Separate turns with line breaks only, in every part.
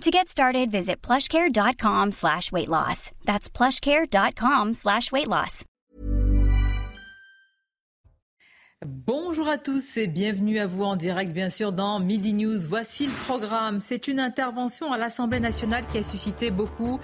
To get started, visit plushcare.com slash weight loss. That's plushcare.com slash weight loss.
Bonjour à tous et bienvenue à vous en direct, bien sûr, dans Midi News. Voici le programme. C'est une intervention à l'Assemblée nationale qui a suscité beaucoup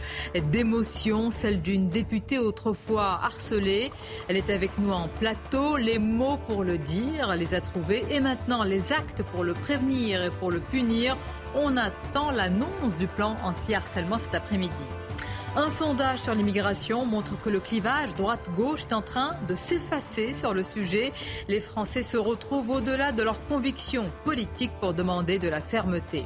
d'émotions, celle d'une députée autrefois harcelée. Elle est avec nous en plateau. Les mots pour le dire, les a trouvés. Et maintenant, les actes pour le prévenir et pour le punir. On attend l'annonce du plan anti-harcèlement cet après-midi. Un sondage sur l'immigration montre que le clivage droite-gauche est en train de s'effacer sur le sujet. Les Français se retrouvent au-delà de leurs convictions politiques pour demander de la fermeté.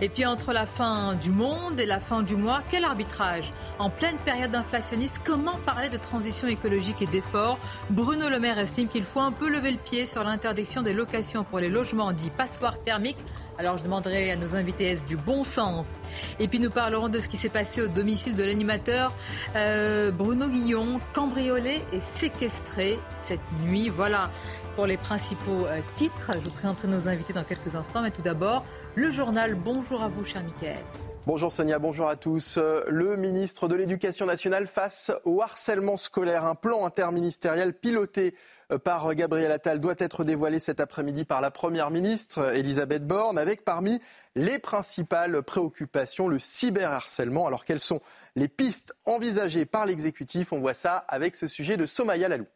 Et puis entre la fin du monde et la fin du mois, quel arbitrage? En pleine période inflationniste, comment parler de transition écologique et d'efforts Bruno Le Maire estime qu'il faut un peu lever le pied sur l'interdiction des locations pour les logements dits passoires thermiques alors je demanderai à nos invités est-ce du bon sens? Et puis nous parlerons de ce qui s'est passé au domicile de l'animateur euh, Bruno Guillon, cambriolé et séquestré cette nuit. Voilà pour les principaux euh, titres. Je vous présenterai nos invités dans quelques instants, mais tout d'abord, le journal. Bonjour à vous, cher Mickaël.
Bonjour Sonia, bonjour à tous. Le ministre de l'Éducation nationale face au harcèlement scolaire. Un plan interministériel piloté par Gabriel Attal doit être dévoilé cet après-midi par la Première ministre Elisabeth Borne avec parmi les principales préoccupations le cyberharcèlement. Alors quelles sont les pistes envisagées par l'exécutif? On voit ça avec ce sujet de Somaya Lalou.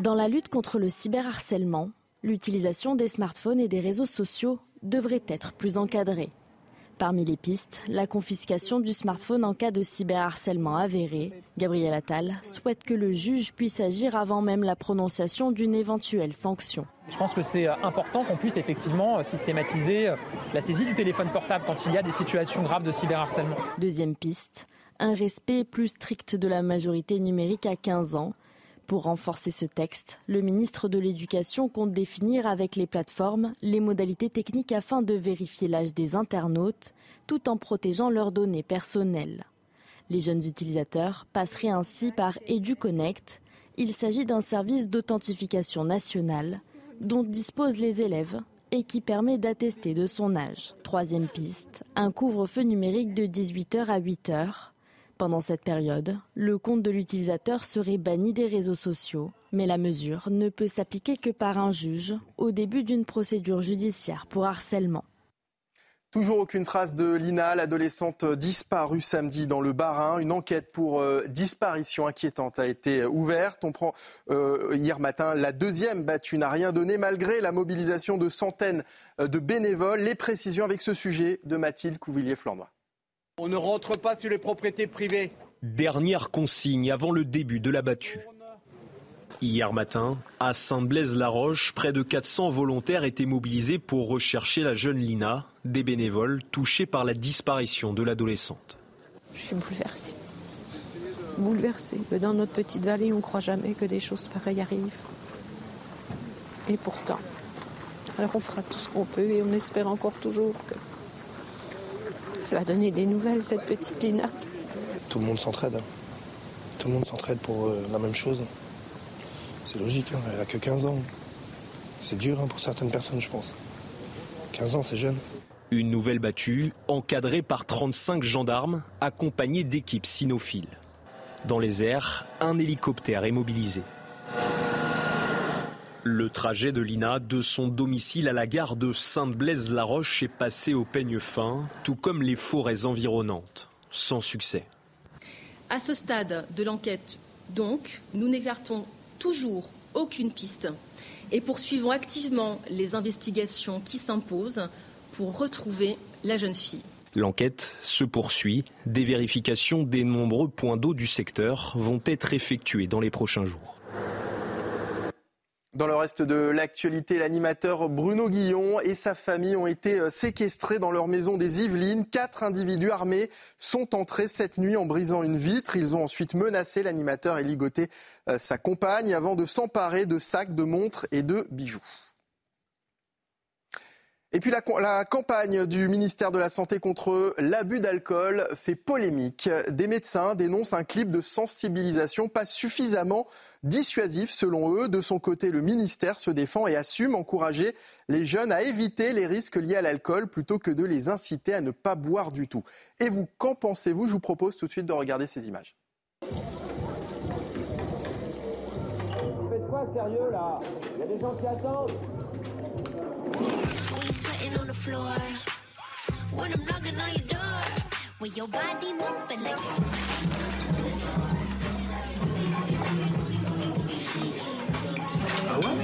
Dans la lutte contre le cyberharcèlement, l'utilisation des smartphones et des réseaux sociaux devrait être plus encadrée. Parmi les pistes, la confiscation du smartphone en cas de cyberharcèlement avéré. Gabriel Attal souhaite que le juge puisse agir avant même la prononciation d'une éventuelle sanction.
Je pense que c'est euh, important qu'on puisse effectivement euh, systématiser euh, la saisie du téléphone portable quand il y a des situations graves de cyberharcèlement.
Deuxième piste, un respect plus strict de la majorité numérique à 15 ans. Pour renforcer ce texte, le ministre de l'Éducation compte définir avec les plateformes les modalités techniques afin de vérifier l'âge des internautes tout en protégeant leurs données personnelles. Les jeunes utilisateurs passeraient ainsi par EduConnect. Il s'agit d'un service d'authentification nationale dont disposent les élèves et qui permet d'attester de son âge. Troisième piste, un couvre-feu numérique de 18h à 8h pendant cette période, le compte de l'utilisateur serait banni des réseaux sociaux, mais la mesure ne peut s'appliquer que par un juge au début d'une procédure judiciaire pour harcèlement.
Toujours aucune trace de Lina, l'adolescente disparue samedi dans le Bas-Rhin. Une enquête pour euh, disparition inquiétante a été ouverte. On prend euh, hier matin la deuxième battue n'a rien donné malgré la mobilisation de centaines euh, de bénévoles. Les précisions avec ce sujet de Mathilde Couvillier-Flandre.
On ne rentre pas sur les propriétés privées.
Dernière consigne avant le début de la battue. Hier matin, à Saint-Blaise-la-Roche, près de 400 volontaires étaient mobilisés pour rechercher la jeune Lina, des bénévoles touchés par la disparition de l'adolescente.
Je suis bouleversée. Bouleversée. Dans notre petite vallée, on ne croit jamais que des choses pareilles arrivent. Et pourtant, alors on fera tout ce qu'on peut et on espère encore toujours que elle va donner des nouvelles, cette petite Lina.
Tout le monde s'entraide. Tout le monde s'entraide pour euh, la même chose. C'est logique, hein. elle a que 15 ans. C'est dur hein, pour certaines personnes, je pense. 15 ans, c'est jeune.
Une nouvelle battue, encadrée par 35 gendarmes, accompagnée d'équipes cynophiles. Dans les airs, un hélicoptère est mobilisé. Le trajet de Lina de son domicile à la gare de Sainte-Blaise-la-Roche est passé au peigne fin, tout comme les forêts environnantes, sans succès.
À ce stade de l'enquête, donc, nous n'écartons toujours aucune piste et poursuivons activement les investigations qui s'imposent pour retrouver la jeune fille.
L'enquête se poursuit. Des vérifications des nombreux points d'eau du secteur vont être effectuées dans les prochains jours.
Dans le reste de l'actualité, l'animateur Bruno Guillon et sa famille ont été euh, séquestrés dans leur maison des Yvelines. Quatre individus armés sont entrés cette nuit en brisant une vitre. Ils ont ensuite menacé l'animateur et ligoté euh, sa compagne avant de s'emparer de sacs, de montres et de bijoux. Et puis la, campagne du ministère de la Santé contre l'abus d'alcool fait polémique. Des médecins dénoncent un clip de sensibilisation pas suffisamment dissuasif selon eux. De son côté, le ministère se défend et assume encourager les jeunes à éviter les risques liés à l'alcool plutôt que de les inciter à ne pas boire du tout. Et vous, qu'en pensez-vous? Je vous propose tout de suite de regarder ces images. Vous
faites quoi sérieux là? Il y a des gens qui attendent floor. When I'm knocking on your door. When your body moving like. Ah ouais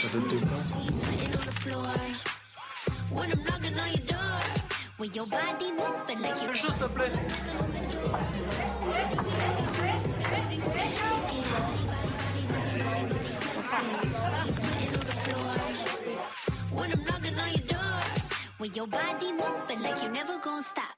Ça donne tes When I'm knocking on your door. When your body moving like you. Juste, s'il te plaît. when I'm knocking on your door. Your body moving like you never gonna stop.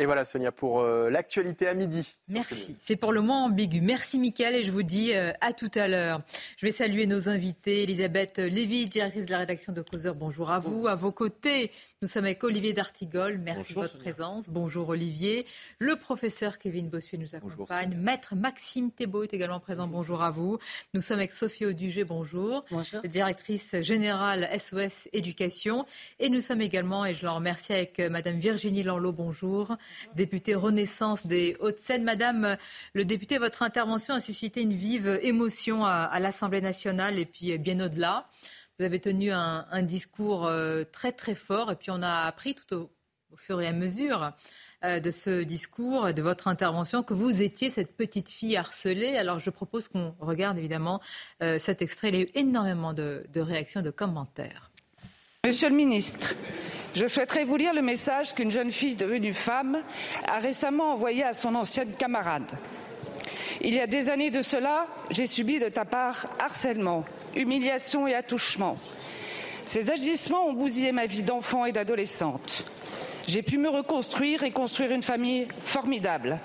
Et voilà Sonia pour euh, l'actualité à midi.
Merci. C'est pour le moins ambigu. Merci Mickaël et je vous dis euh, à tout à l'heure. Je vais saluer nos invités. Elisabeth Lévy, directrice de la rédaction de Causeur. Bonjour à vous. À vos côtés, nous sommes avec Olivier D'Artigol. Merci de votre présence. Bonjour Olivier. Le professeur Kevin Bossuet nous accompagne. Maître Maxime Thébault est également présent. Bonjour à vous. Nous sommes avec Sophie Audugé. Bonjour. Bonjour. Directrice générale SOS Éducation. Et nous sommes également, et je l'en remercie, avec euh, Madame Virginie Lanlot. Bonjour députée Renaissance des Hauts-de-Seine. Madame le député, votre intervention a suscité une vive émotion à, l'Assemblée nationale et puis bien au-delà. Vous avez tenu un, discours euh, très très fort et puis on a appris tout au, fur et à mesure euh, de ce discours, de votre intervention, que vous étiez cette petite fille harcelée. Alors je propose qu'on regarde évidemment euh, cet extrait. Il y a eu énormément de, de réactions, de commentaires.
Monsieur le ministre, je souhaiterais vous lire le message qu'une jeune fille devenue femme a récemment envoyé à son ancienne camarade. Il y a des années de cela, j'ai subi de ta part harcèlement, humiliation et attouchement. Ces agissements ont bousillé ma vie d'enfant et d'adolescente. J'ai pu me reconstruire et construire une famille formidable.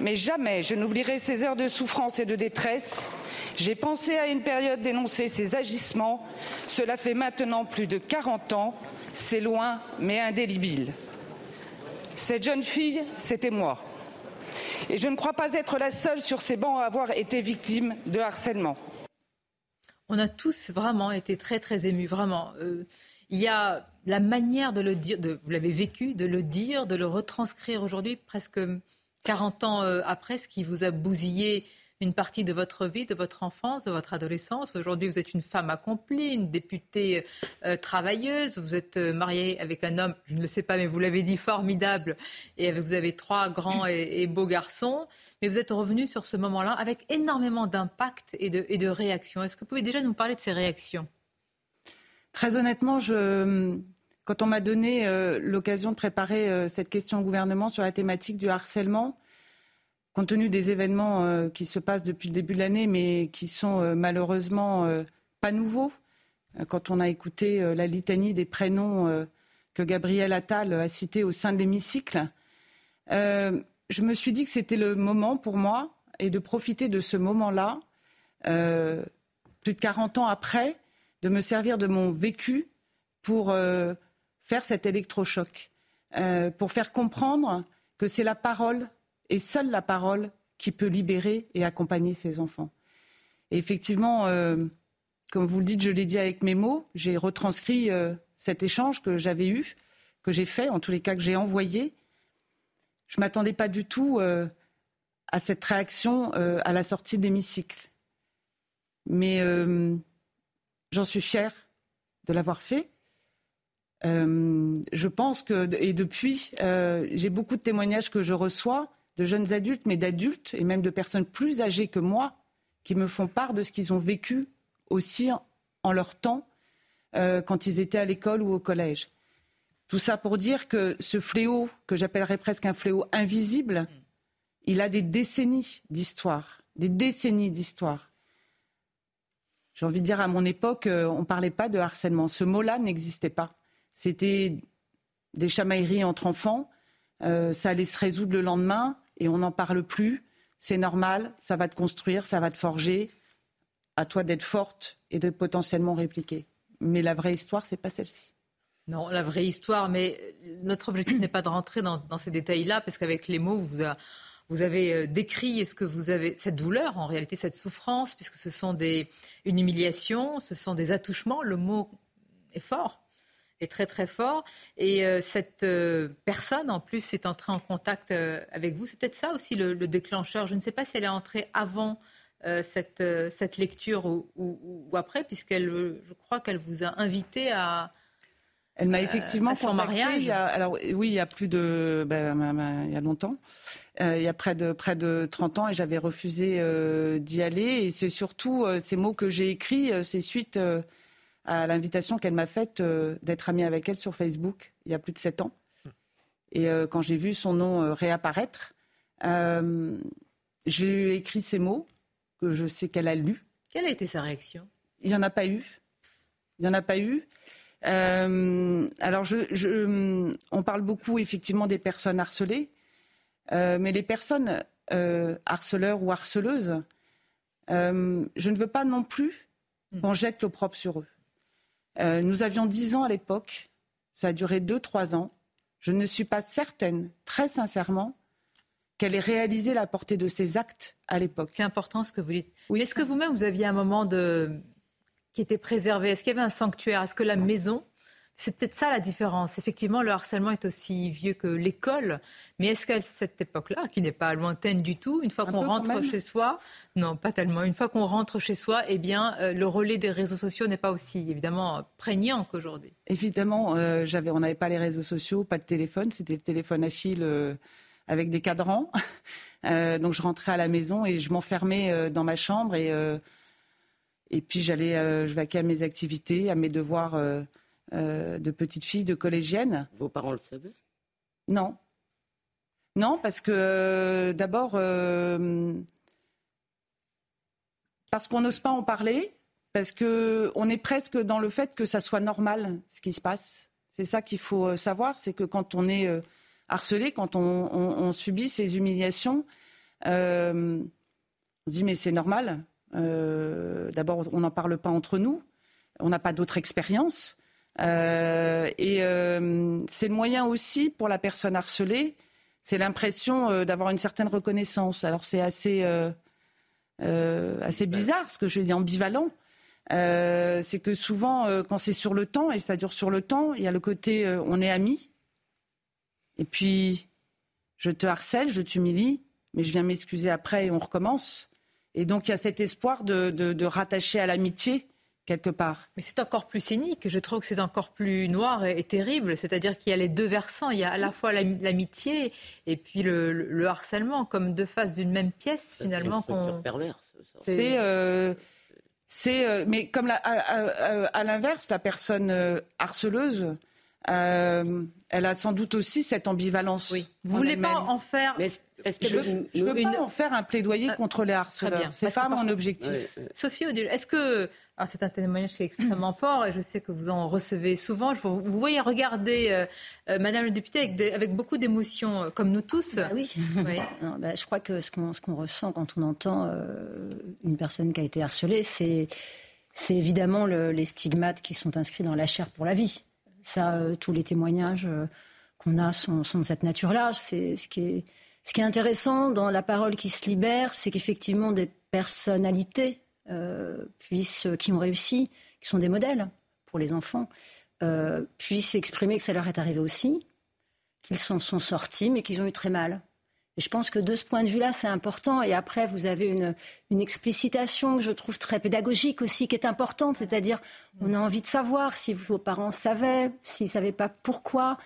Mais jamais je n'oublierai ces heures de souffrance et de détresse. J'ai pensé à une période d'énoncer ces agissements. Cela fait maintenant plus de 40 ans c'est loin, mais indélébile. Cette jeune fille, c'était moi. Et je ne crois pas être la seule sur ces bancs à avoir été victime de harcèlement.
On a tous vraiment été très très émus, vraiment. Euh, il y a la manière de le dire, vous l'avez vécu, de le dire, de le retranscrire aujourd'hui, presque 40 ans euh, après, ce qui vous a bousillé une partie de votre vie, de votre enfance, de votre adolescence. Aujourd'hui, vous êtes une femme accomplie, une députée euh, travailleuse. Vous êtes euh, mariée avec un homme, je ne le sais pas, mais vous l'avez dit, formidable. Et vous avez trois grands et, beaux garçons. Mais vous êtes revenu sur ce moment-là avec énormément d'impact et de réactions. Est-ce que vous pouvez déjà nous parler de ces réactions?
Très honnêtement, je, quand on m'a donné euh, l'occasion de préparer cette question au gouvernement sur la thématique du harcèlement, compte tenu des événements euh, qui se passent depuis le début de l'année, mais qui sont euh, malheureusement euh, pas nouveaux, quand on a écouté la litanie des prénoms que Gabriel Attal a cités au sein de l'hémicycle, je me suis dit que c'était le moment pour moi et de profiter de ce moment-là, plus de 40 ans après, de me servir de mon vécu pour faire cet électrochoc, pour faire comprendre que c'est la parole et seule la parole qui peut libérer et accompagner ces enfants. Et effectivement, euh, comme vous le dites, je l'ai dit avec mes mots, j'ai retranscrit euh, cet échange que j'avais eu, que j'ai fait, en tous les cas que j'ai envoyé. Je ne m'attendais pas du tout euh, à cette réaction à la sortie de l'hémicycle. Mais j'en suis fière de l'avoir fait. Je pense que, et depuis, j'ai beaucoup de témoignages que je reçois de jeunes adultes, mais d'adultes et même de personnes plus âgées que moi qui me font part de ce qu'ils ont vécu aussi en leur temps euh, quand ils étaient à l'école ou au collège. Tout ça pour dire que ce fléau, que j'appellerais presque un fléau invisible, il a des décennies d'histoire, des décennies d'histoire. j'ai envie de dire, à mon époque, euh, on ne parlait pas de harcèlement. Ce mot-là n'existait pas. C'était des chamailleries entre enfants. Euh, ça allait se résoudre le lendemain et on n'en parle plus. C'est normal, ça va te construire, ça va te forger. À toi d'être forte et de potentiellement répliquer. Mais la vraie histoire, c'est pas celle-ci.
Non, la vraie histoire, mais notre objectif n'est pas de rentrer dans, ces détails-là, parce qu'avec les mots, vous avez euh, décrit ce que vous avez, cette douleur, en réalité, cette souffrance, puisque ce sont des, une humiliation, ce sont des attouchements. Le mot est fort, est très très fort. Et euh, cette euh, personne, en plus, est entrée en contact euh, avec vous. C'est peut-être ça aussi le, le déclencheur. Je ne sais pas si elle est entrée avant cette, cette lecture ou, ou- ou après, puisqu'elle, je crois qu'elle vous a invité à.
Elle m'a effectivement
son
contactée
mariage.
il y a- alors oui, il y a plus de, ben, il y a longtemps, Euh, il y a près de près de 30 ans, et j'avais refusé euh, d'y aller. Et c'est surtout euh, ces mots que j'ai écrits, euh, c'est suite euh, à l'invitation qu'elle m'a faite euh, d'être amie avec elle sur Facebook il y a plus de 7 ans. Et euh, quand j'ai vu son nom euh, réapparaître, euh, j'ai écrit ces mots que je sais qu'elle a lus.
Quelle a été sa réaction?
Il n'y en a pas eu. Il n'y en a pas eu. Euh, alors, je, je- on parle beaucoup effectivement des personnes harcelées, euh, mais les personnes euh, harceleurs ou harceleuses, euh, je ne veux pas non plus qu'on jette l'opprobre sur eux. Euh, nous avions 10 ans à l'époque, ça a duré 2-3 ans. Je ne suis pas certaine, très sincèrement, qu'elle ait réalisé la portée de ces actes à l'époque.
C'est important ce que vous dites. Oui. Est-ce que vous-même, vous aviez un moment de... qui était préservé? Est-ce qu'il y avait un sanctuaire? Est-ce que la maison... C'est peut-être ça la différence. Effectivement, le harcèlement est aussi vieux que l'école. Mais est-ce qu'à cette époque-là, qui n'est pas lointaine du tout, une fois qu'on rentre chez soi, non, pas tellement. Une fois qu'on rentre chez soi, eh bien, euh, le relais des réseaux sociaux n'est pas aussi évidemment prégnant qu'aujourd'hui.
Évidemment, euh, j'avais, on n'avait pas les réseaux sociaux, pas de téléphone, c'était le téléphone à fil euh, avec des cadrans. Euh, donc je rentrais à la maison et je m'enfermais euh, dans ma chambre et, euh, et puis j'allais, je vaquais à mes activités, à mes devoirs euh, de petite fille, de collégienne.
Vos parents le savaient?
Non. Non, parce que euh, d'abord, euh, parce qu'on n'ose pas en parler, parce qu'on est presque dans le fait que ça soit normal ce qui se passe. C'est ça qu'il faut savoir, c'est que quand on est harcelé, quand on, on- on subit ces humiliations, on se dit mais c'est normal. D'abord, on n'en parle pas entre nous, on n'a pas d'autre expérience. Euh, et euh, c'est le moyen aussi pour la personne harcelée, c'est l'impression euh, d'avoir une certaine reconnaissance. Alors c'est assez, assez bizarre ce que je dis, ambivalent. C'est que souvent, quand c'est sur le temps, et ça dure sur le temps, il y a le côté on est amis, et puis je te harcèle, je t'humilie, mais je viens m'excuser après et on recommence. Et donc il y a cet espoir de, de- de rattacher à l'amitié quelque part.
Mais c'est encore plus cynique. Je trouve que c'est encore plus noir et, et terrible. C'est-à-dire qu'il y a les deux versants. Il y a à la fois l'am- l'amitié et puis le, le- le harcèlement, comme deux faces d'une même pièce, finalement.
C'est, euh, c'est, euh, mais comme la- à, à- à- l'inverse, la personne euh, harceleuse, euh, elle a sans doute aussi cette ambivalence. Oui.
Vous voulez pas en faire.
Je ne veux pas en faire un plaidoyer contre les harceleurs. C'est pas
que
mon objectif.
Sophie Odile, est-ce que. Alors, c'est un témoignage qui est extrêmement fort et je sais que vous en recevez souvent. Vous, vous voyez regarder euh, euh, Madame le député avec, des- avec beaucoup d'émotion, euh, comme nous tous.
oui. Non, bah, je crois que ce qu'on ressent quand on entend une personne qui a été harcelée, c'est évidemment le- les stigmates qui sont inscrits dans la chair pour la vie. Ça, tous les témoignages qu'on a sont, sont de cette nature-là. C'est ce qui est ce qui est intéressant dans la parole qui se libère, c'est qu'effectivement des personnalités puissent, qui ont réussi, qui sont des modèles pour les enfants, euh, puissent exprimer que ça leur est arrivé aussi, qu'ils sont sortis, mais qu'ils ont eu très mal. Et je pense que de ce point de vue-là, c'est important. Et après, vous avez une, une explicitation que je trouve très pédagogique aussi, qui est importante. C'est-à-dire, on a envie de savoir si vos parents savaient, s'ils ne savaient pas pourquoi.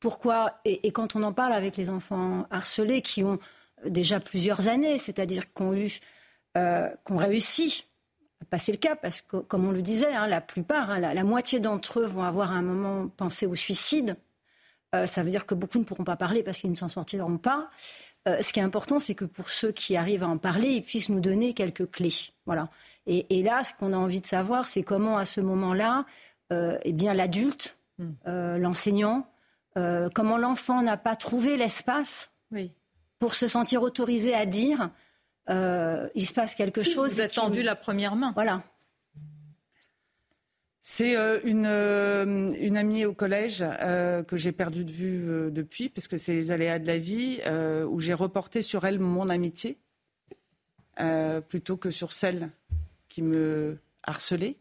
Pourquoi et, et quand on en parle avec les enfants harcelés qui ont déjà plusieurs années, c'est-à-dire qui ont eu, euh, qui ont réussi à passer le cap, parce que comme on le disait, hein, la plupart, hein, la, la moitié d'entre eux vont avoir à un moment pensé au suicide. Euh, ça veut dire que beaucoup ne pourront pas parler parce qu'ils ne s'en sortiront pas. Euh, ce qui est important, c'est que pour ceux qui arrivent à en parler, ils puissent nous donner quelques clés. Voilà. Et, et là, ce qu'on a envie de savoir, c'est comment, à ce moment-là, euh, eh bien, l'adulte,
Hmm.
euh, l'enseignant, comment l'enfant n'a pas trouvé l'espace
Oui.
pour se sentir autorisé à dire euh, il se passe quelque chose.
Vous avez
qui-
tendu la première main.
Voilà.
C'est euh, une, euh, une amie au collège euh, que j'ai perdue de vue euh, depuis, parce que c'est les aléas de la vie, euh, où j'ai reporté sur elle mon amitié, euh, plutôt que sur celle qui me harcelait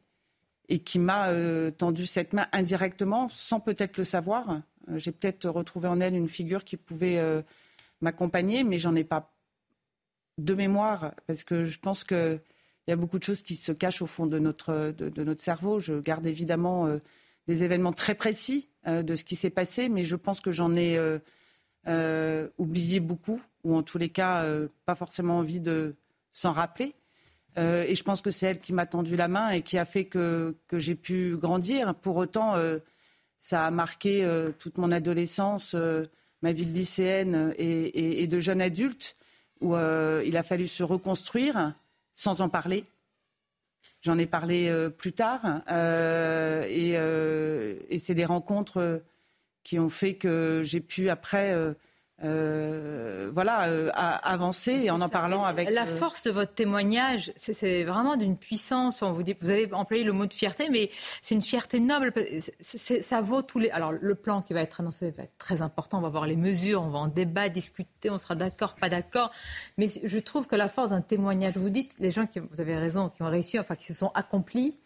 et qui m'a euh, tendu cette main indirectement, sans peut-être le savoir. J'ai peut-être retrouvé en elle une figure qui pouvait euh, m'accompagner, mais j'en ai pas de mémoire, parce que je pense que il y a beaucoup de choses qui se cachent au fond de notre, cerveau. Je garde évidemment euh, des événements très précis euh, de ce qui s'est passé, mais je pense que j'en ai euh, oublié beaucoup, ou en tous les cas, pas forcément envie de s'en rappeler. Et je pense que c'est elle qui m'a tendu la main et qui a fait que, j'ai pu grandir. Pour autant, ça a marqué toute mon adolescence, ma vie de lycéenne et de jeune adulte, où euh, il a fallu se reconstruire sans en parler. J'en ai parlé euh, plus tard. euh, et c'est des rencontres qui ont fait que j'ai pu après euh, voilà, euh, avancer et en en parlant avec.
La
euh,
force de votre témoignage, c'est- vraiment d'une puissance. On vous, dit, vous avez employé le mot de fierté, mais c'est une fierté noble. Ça vaut tous les. Alors, le plan qui va être annoncé va être très important. On va voir les mesures, on va en débat, discuter, on sera d'accord, pas d'accord. Mais je trouve que la force d'un témoignage, vous dites, les gens qui, vous avez raison, qui ont réussi, enfin, qui se sont accomplis,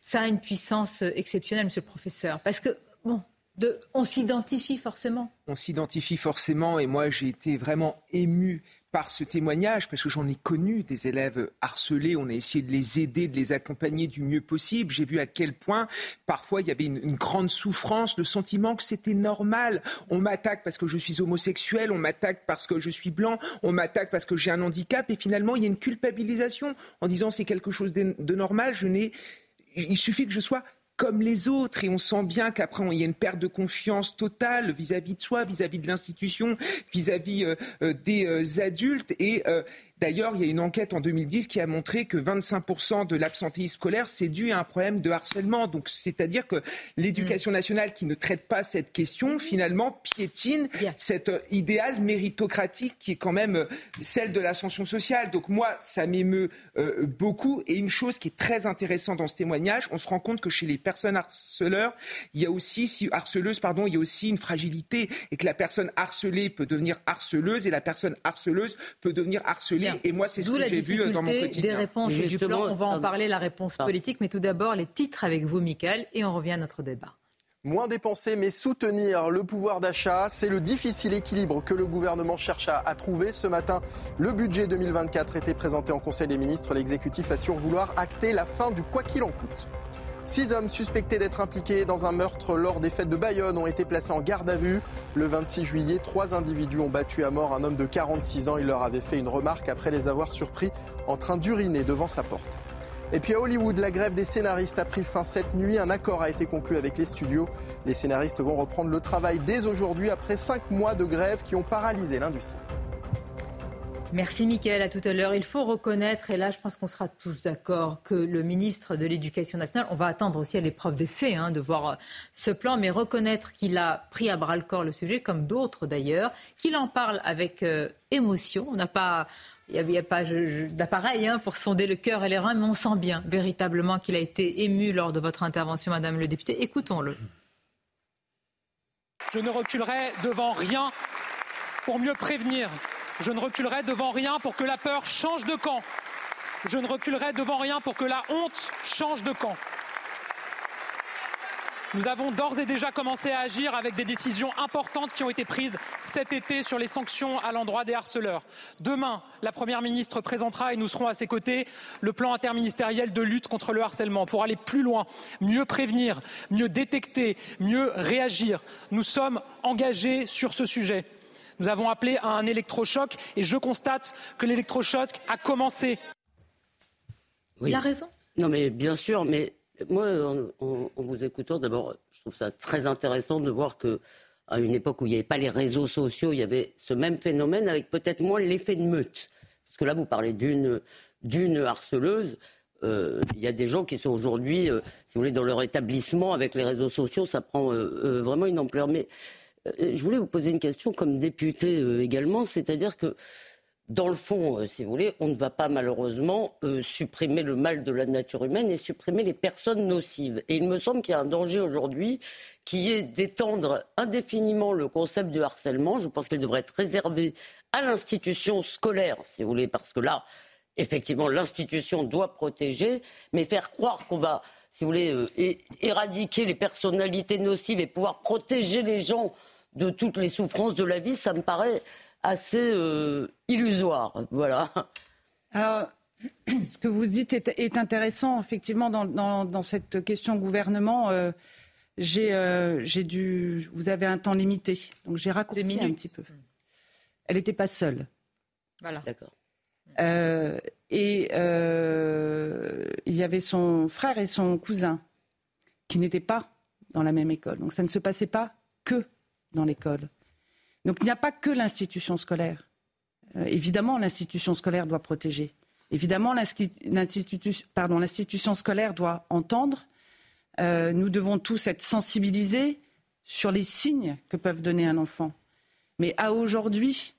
ça a une puissance exceptionnelle, monsieur le professeur. Parce que, bon, de, on s'identifie forcément.
on s'identifie forcément et moi j'ai été vraiment ému par ce témoignage parce que j'en ai connu des élèves harcelés, on a essayé de les aider, de les accompagner du mieux possible. J'ai vu à quel point parfois il y avait une, grande souffrance, le sentiment que c'était normal. On m'attaque parce que je suis homosexuel, on m'attaque parce que je suis blanc, on m'attaque parce que j'ai un handicap et finalement il y a une culpabilisation en disant c'est quelque chose de, normal, il suffit que je sois comme les autres. Et on sent bien qu'après il y a une perte de confiance totale vis-à-vis de soi, vis-à-vis de l'institution, vis-à-vis euh, euh, des euh, adultes. Et D'ailleurs, il y a une enquête en 2010 qui a montré que 25% de l'absentéisme scolaire, c'est dû à un problème de harcèlement. Donc, c'est-à-dire que l'éducation nationale qui ne traite pas cette question, finalement, piétine cet euh, idéal méritocratique qui est quand même euh, celle de l'ascension sociale. Donc, moi, ça m'émeut euh, beaucoup. Et une chose qui est très intéressante dans ce témoignage, on se rend compte que chez les personnes harceleurs, il y a aussi, si, harceleuses, pardon, il y a aussi une fragilité et que la personne harcelée peut devenir harceleuse et la personne harceleuse peut devenir harcelée. Et moi, c'est ce
D'où
que
la
j'ai vu euh, dans mon quotidien.
des réponses et du plan. On va en parler, la réponse politique, mais tout d'abord les titres avec vous, Michael, et on revient à notre débat.
Moins dépenser mais soutenir le pouvoir d'achat, c'est le difficile équilibre que le gouvernement cherche à, à trouver. Ce matin, le budget 2024 était présenté en Conseil des ministres. L'exécutif assure vouloir acter la fin du quoi qu'il en coûte. Six hommes suspectés d'être impliqués dans un meurtre lors des fêtes de Bayonne ont été placés en garde à vue. Le 26 juillet, trois individus ont battu à mort un homme de 46 ans. Il leur avait fait une remarque après les avoir surpris en train d'uriner devant sa porte. Et puis à Hollywood, la grève des scénaristes a pris fin cette nuit. Un accord a été conclu avec les studios. Les scénaristes vont reprendre le travail dès aujourd'hui après cinq mois de grève qui ont paralysé l'industrie.
Merci Mickaël, à tout à l'heure. Il faut reconnaître, et là je pense qu'on sera tous d'accord, que le ministre de l'Éducation nationale, on va attendre aussi à l'épreuve des faits hein, de voir euh, ce plan, mais reconnaître qu'il a pris à bras le corps le sujet, comme d'autres d'ailleurs, qu'il en parle avec euh, émotion. On n'a pas... Il n'y a, pas d'appareil hein, pour sonder le cœur et les reins, mais on sent bien véritablement qu'il a été ému lors de votre intervention, Madame le député. Écoutons-le.
Je ne reculerai devant rien pour mieux prévenir. Je ne reculerai devant rien pour que la peur change de camp. Je ne reculerai devant rien pour que la honte change de camp. Nous avons d'ores et déjà commencé à agir avec des décisions importantes qui ont été prises cet été sur les sanctions à l'endroit des harceleurs. Demain, la Première ministre présentera, et nous serons à ses côtés, le plan interministériel de lutte contre le harcèlement pour aller plus loin, mieux prévenir, mieux détecter, mieux réagir. Nous sommes engagés sur ce sujet. Nous avons appelé à un électrochoc et je constate que l'électrochoc a commencé.
Il a raison.
Non, mais bien sûr, mais moi, en, en- en vous écoutant, d'abord, je trouve ça très intéressant de voir que à une époque où il n'y avait pas les réseaux sociaux, il y avait ce même phénomène avec peut-être moins l'effet de meute. Parce que là, vous parlez d'une d'une harceleuse. Euh, il y a des gens qui sont aujourd'hui, euh, si vous voulez, dans leur établissement avec les réseaux sociaux, ça prend euh, euh, vraiment une ampleur. Mais euh, je voulais vous poser une question comme député euh, également, c'est-à-dire que dans le fond, euh, si vous voulez, on ne va pas malheureusement euh, supprimer le mal de la nature humaine et supprimer les personnes nocives. Et il me semble qu'il y a un danger aujourd'hui qui est d'étendre indéfiniment le concept du harcèlement. Je pense qu'il devrait être réservé à l'institution scolaire, si vous voulez, parce que là, effectivement, l'institution doit protéger, mais faire croire qu'on va, si vous voulez, euh, éradiquer les personnalités nocives et pouvoir protéger les gens de toutes les souffrances de la vie, ça me paraît assez euh, illusoire. Voilà.
Alors, ce que vous dites est, est intéressant, effectivement, dans, dans- dans cette question gouvernement. euh, j'ai euh, j'ai dû. Vous avez un temps limité, donc j'ai raccourci un petit peu. Elle n'était pas seule.
Voilà.
D'accord.
Euh, et euh, il y avait son frère et son cousin qui n'étaient pas dans la même école. Donc ça ne se passait pas que dans l'école. Donc il n'y a pas que l'institution scolaire. Euh, évidemment, l'institution scolaire doit protéger. Évidemment, l'institution scolaire doit entendre. Euh, nous devons tous être sensibilisés sur les signes que peuvent donner un enfant. Mais à aujourd'hui,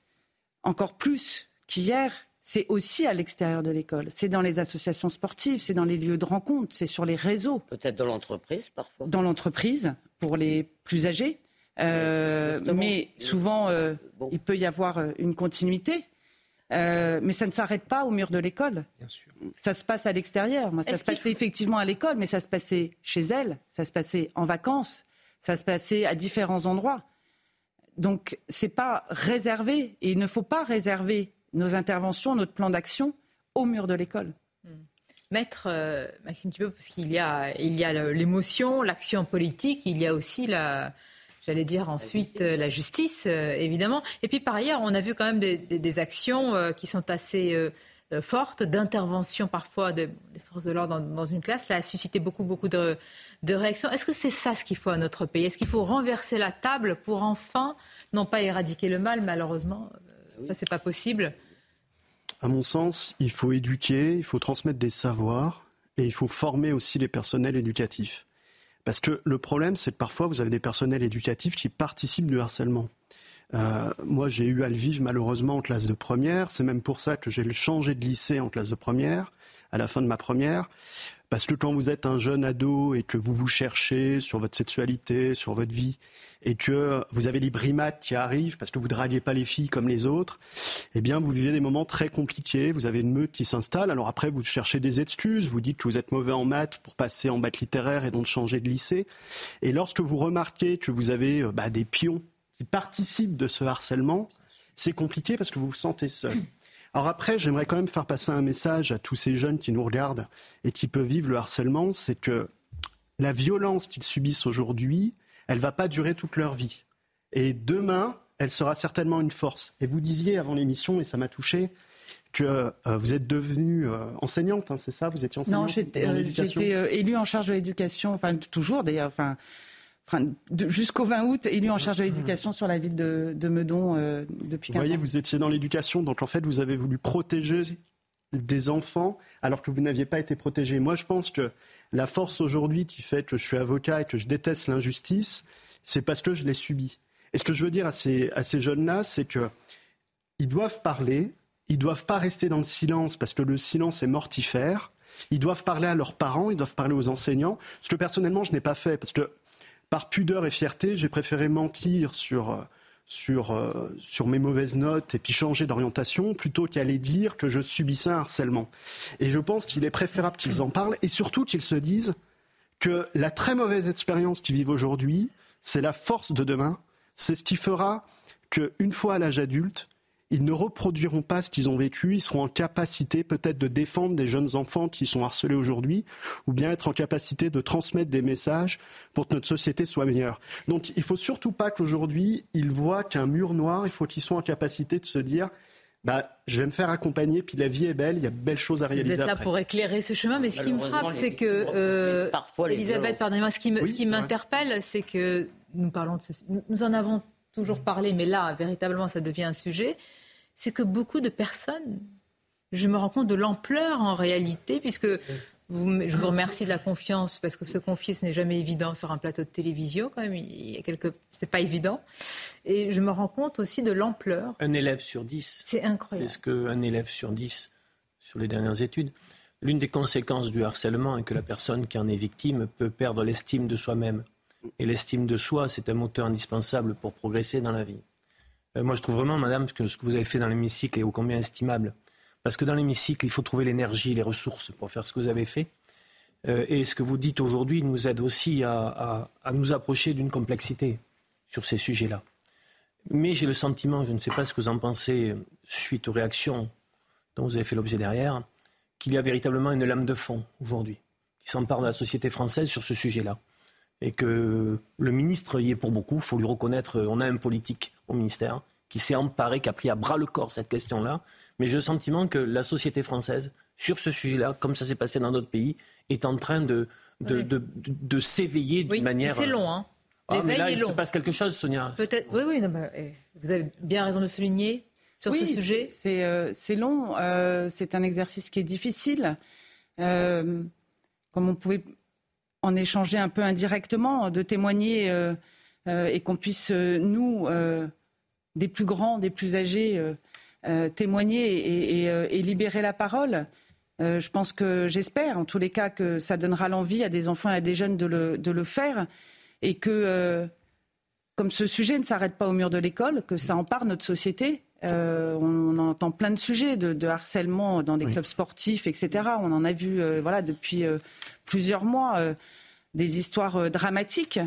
encore plus qu'hier, c'est aussi à l'extérieur de l'école. C'est dans les associations sportives, c'est dans les lieux de rencontre, c'est sur les réseaux.
Peut-être dans l'entreprise parfois.
Dans l'entreprise, pour les plus âgés. Euh, mais souvent, euh, il peut y avoir euh, une continuité. Euh, mais ça ne s'arrête pas au mur de l'école. Ça se passe à l'extérieur. Moi, ça se passait effectivement à l'école, mais ça se passait chez elle, ça se passait en vacances, ça se passait à différents endroits. Donc, c'est pas réservé, et il ne faut pas réserver nos interventions, notre plan d'action au mur de l'école.
Maître euh, Maxime Thibault, parce qu'il y a, il y a le- l'émotion, l'action politique, il y a aussi la, j'allais dire ensuite euh, la justice, euh, évidemment. Et puis par ailleurs, on a vu quand même des, des- des actions euh, qui sont assez euh, fortes, d'intervention parfois de- des forces de l'ordre dans, dans une classe. Ça a suscité beaucoup, beaucoup de, de réactions. Est-ce que c'est ça ce qu'il faut à notre pays? Est-ce qu'il faut renverser la table pour enfin, non pas éradiquer le mal, malheureusement, ça c'est pas possible?
À mon sens, il faut éduquer, il faut transmettre des savoirs et il faut former aussi les personnels éducatifs. Parce que le problème, c'est que parfois, vous avez des personnels éducatifs qui participent du harcèlement. Euh, moi, j'ai eu à le vivre malheureusement en classe de première. C'est même pour ça que j'ai changé de lycée en classe de première, à la fin de ma première. Parce que quand vous êtes un jeune ado et que vous vous cherchez sur votre sexualité, sur votre vie, et que vous avez les brimades qui arrivent parce que vous ne draguez pas les filles comme les autres, eh bien, vous vivez des moments très compliqués. Vous avez une meute qui s'installe. Alors après, vous cherchez des excuses. Vous dites que vous êtes mauvais en maths pour passer en maths littéraire et donc changer de lycée. Et lorsque vous remarquez que vous avez euh, bah, des pions qui participent de ce harcèlement, c'est compliqué parce que vous vous sentez seul. Alors après, j'aimerais quand même faire passer un message à tous ces jeunes qui nous regardent et qui peuvent vivre le harcèlement, c'est que la violence qu'ils subissent aujourd'hui, elle va pas durer toute leur vie. Et demain, elle sera certainement une force. Et vous disiez avant l'émission, et ça m'a touché, que euh, vous êtes devenue euh, enseignante, hein, c'est ça? Vous étiez enseignante
Non, j'étais euh, j'étais, euh, élue en charge de l'éducation, enfin toujours d'ailleurs, enfin, enfin, jusqu'au 20 août, élue en charge de l'éducation sur la ville de, de Meudon euh, depuis
Vous
15
voyez,
ans.
vous étiez dans l'éducation, donc en fait, vous avez voulu protéger des enfants alors que vous n'aviez pas été protégé. Moi, je pense que la force aujourd'hui qui fait que je suis avocat et que je déteste l'injustice, c'est parce que je l'ai subi. Et ce que je veux dire à ces, à ces jeunes-là, c'est que ils doivent parler, ils doivent pas rester dans le silence parce que le silence est mortifère. Ils doivent parler à leurs parents, ils doivent parler aux enseignants. Ce que personnellement, je n'ai pas fait parce que par pudeur et fierté, j'ai préféré mentir sur, euh, sur, euh, sur mes mauvaises notes et puis changer d'orientation plutôt qu'aller dire que je subissais un harcèlement. Et je pense qu'il est préférable qu'ils en parlent et surtout qu'ils se disent que la très mauvaise expérience qu'ils vivent aujourd'hui, c'est la force de demain. C'est ce qui fera qu'une fois à l'âge adulte, ils ne reproduiront pas ce qu'ils ont vécu, ils seront en capacité peut-être de défendre des jeunes enfants qui sont harcelés aujourd'hui, ou bien être en capacité de transmettre des messages pour que notre société soit meilleure. Donc il ne faut surtout pas qu'aujourd'hui, ils voient qu'un mur noir, il faut qu'ils soient en capacité de se dire, bah, je vais me faire accompagner, puis la vie est belle, il y a de belles choses à
Vous
réaliser
êtes là
après.
pour éclairer ce chemin, mais ce qui me frappe, c'est que euh,
parfois
Elisabeth, pardonnez-moi, ce qui
Oui,
ce m'interpelle, c'est que nous parlons de ce, nous en avons toujours parlé, mais là, véritablement, ça devient un sujet, c'est que beaucoup de personnes, je me rends compte de l'ampleur en réalité, puisque vous, je vous remercie de la confiance, parce que se confier, ce n'est jamais évident sur un plateau de télévision, quand même, il y a quelques... c'est pas évident. Et je me rends compte aussi de l'ampleur.
Un élève sur dix.
C'est incroyable.
C'est ce qu'un élève sur dix, sur les dernières études. L'une des conséquences du harcèlement est que la personne qui en est victime peut perdre l'estime de soi-même. Et l'estime de soi, c'est un moteur indispensable pour progresser dans la vie. Euh, moi, je trouve vraiment, madame, que ce que vous avez fait dans l'hémicycle est ô combien estimable. Parce que dans l'hémicycle, il faut trouver l'énergie, les ressources pour faire ce que vous avez fait. Euh, et ce que vous dites aujourd'hui nous aide aussi à, à- nous approcher d'une complexité sur ces sujets-là. Mais j'ai le sentiment, je ne sais pas ce que vous en pensez suite aux réactions dont vous avez fait l'objet derrière, qu'il y a véritablement une lame de fond aujourd'hui qui s'empare de la société française sur ce sujet-là. Et que le ministre y est pour beaucoup, il faut lui reconnaître, euh, on a un politique au ministère qui s'est emparé, qui a pris à bras le corps cette question-là. Mais j'ai le sentiment que la société française, sur ce sujet-là, comme ça s'est passé dans d'autres pays, est en train de, de,
Oui.
de- de- de s'éveiller d'une
Oui,
manière.
c'est long, hein.
Ah, mais là, il
long.
se passe quelque chose, Sonia.
Peut-être, oui, oui, non, mais, eh, vous avez bien raison de souligner sur
Oui,
ce sujet.
C'est euh, c'est long, euh, c'est un exercice qui est difficile. Euh, comme on pouvait en échanger un peu indirectement, de témoigner euh, euh, et qu'on puisse, euh, nous, des plus grands, des plus âgés, témoigner et, libérer la parole. Je pense que j'espère, en tous les cas, que ça donnera l'envie à des enfants et à des jeunes de le, faire et que comme ce sujet ne s'arrête pas au mur de l'école, que ça empare notre société. Euh, on, on entend plein de sujets de, de harcèlement dans des clubs sportifs, etc. On en a vu euh, voilà, depuis euh, plusieurs mois euh, des histoires euh, dramatiques.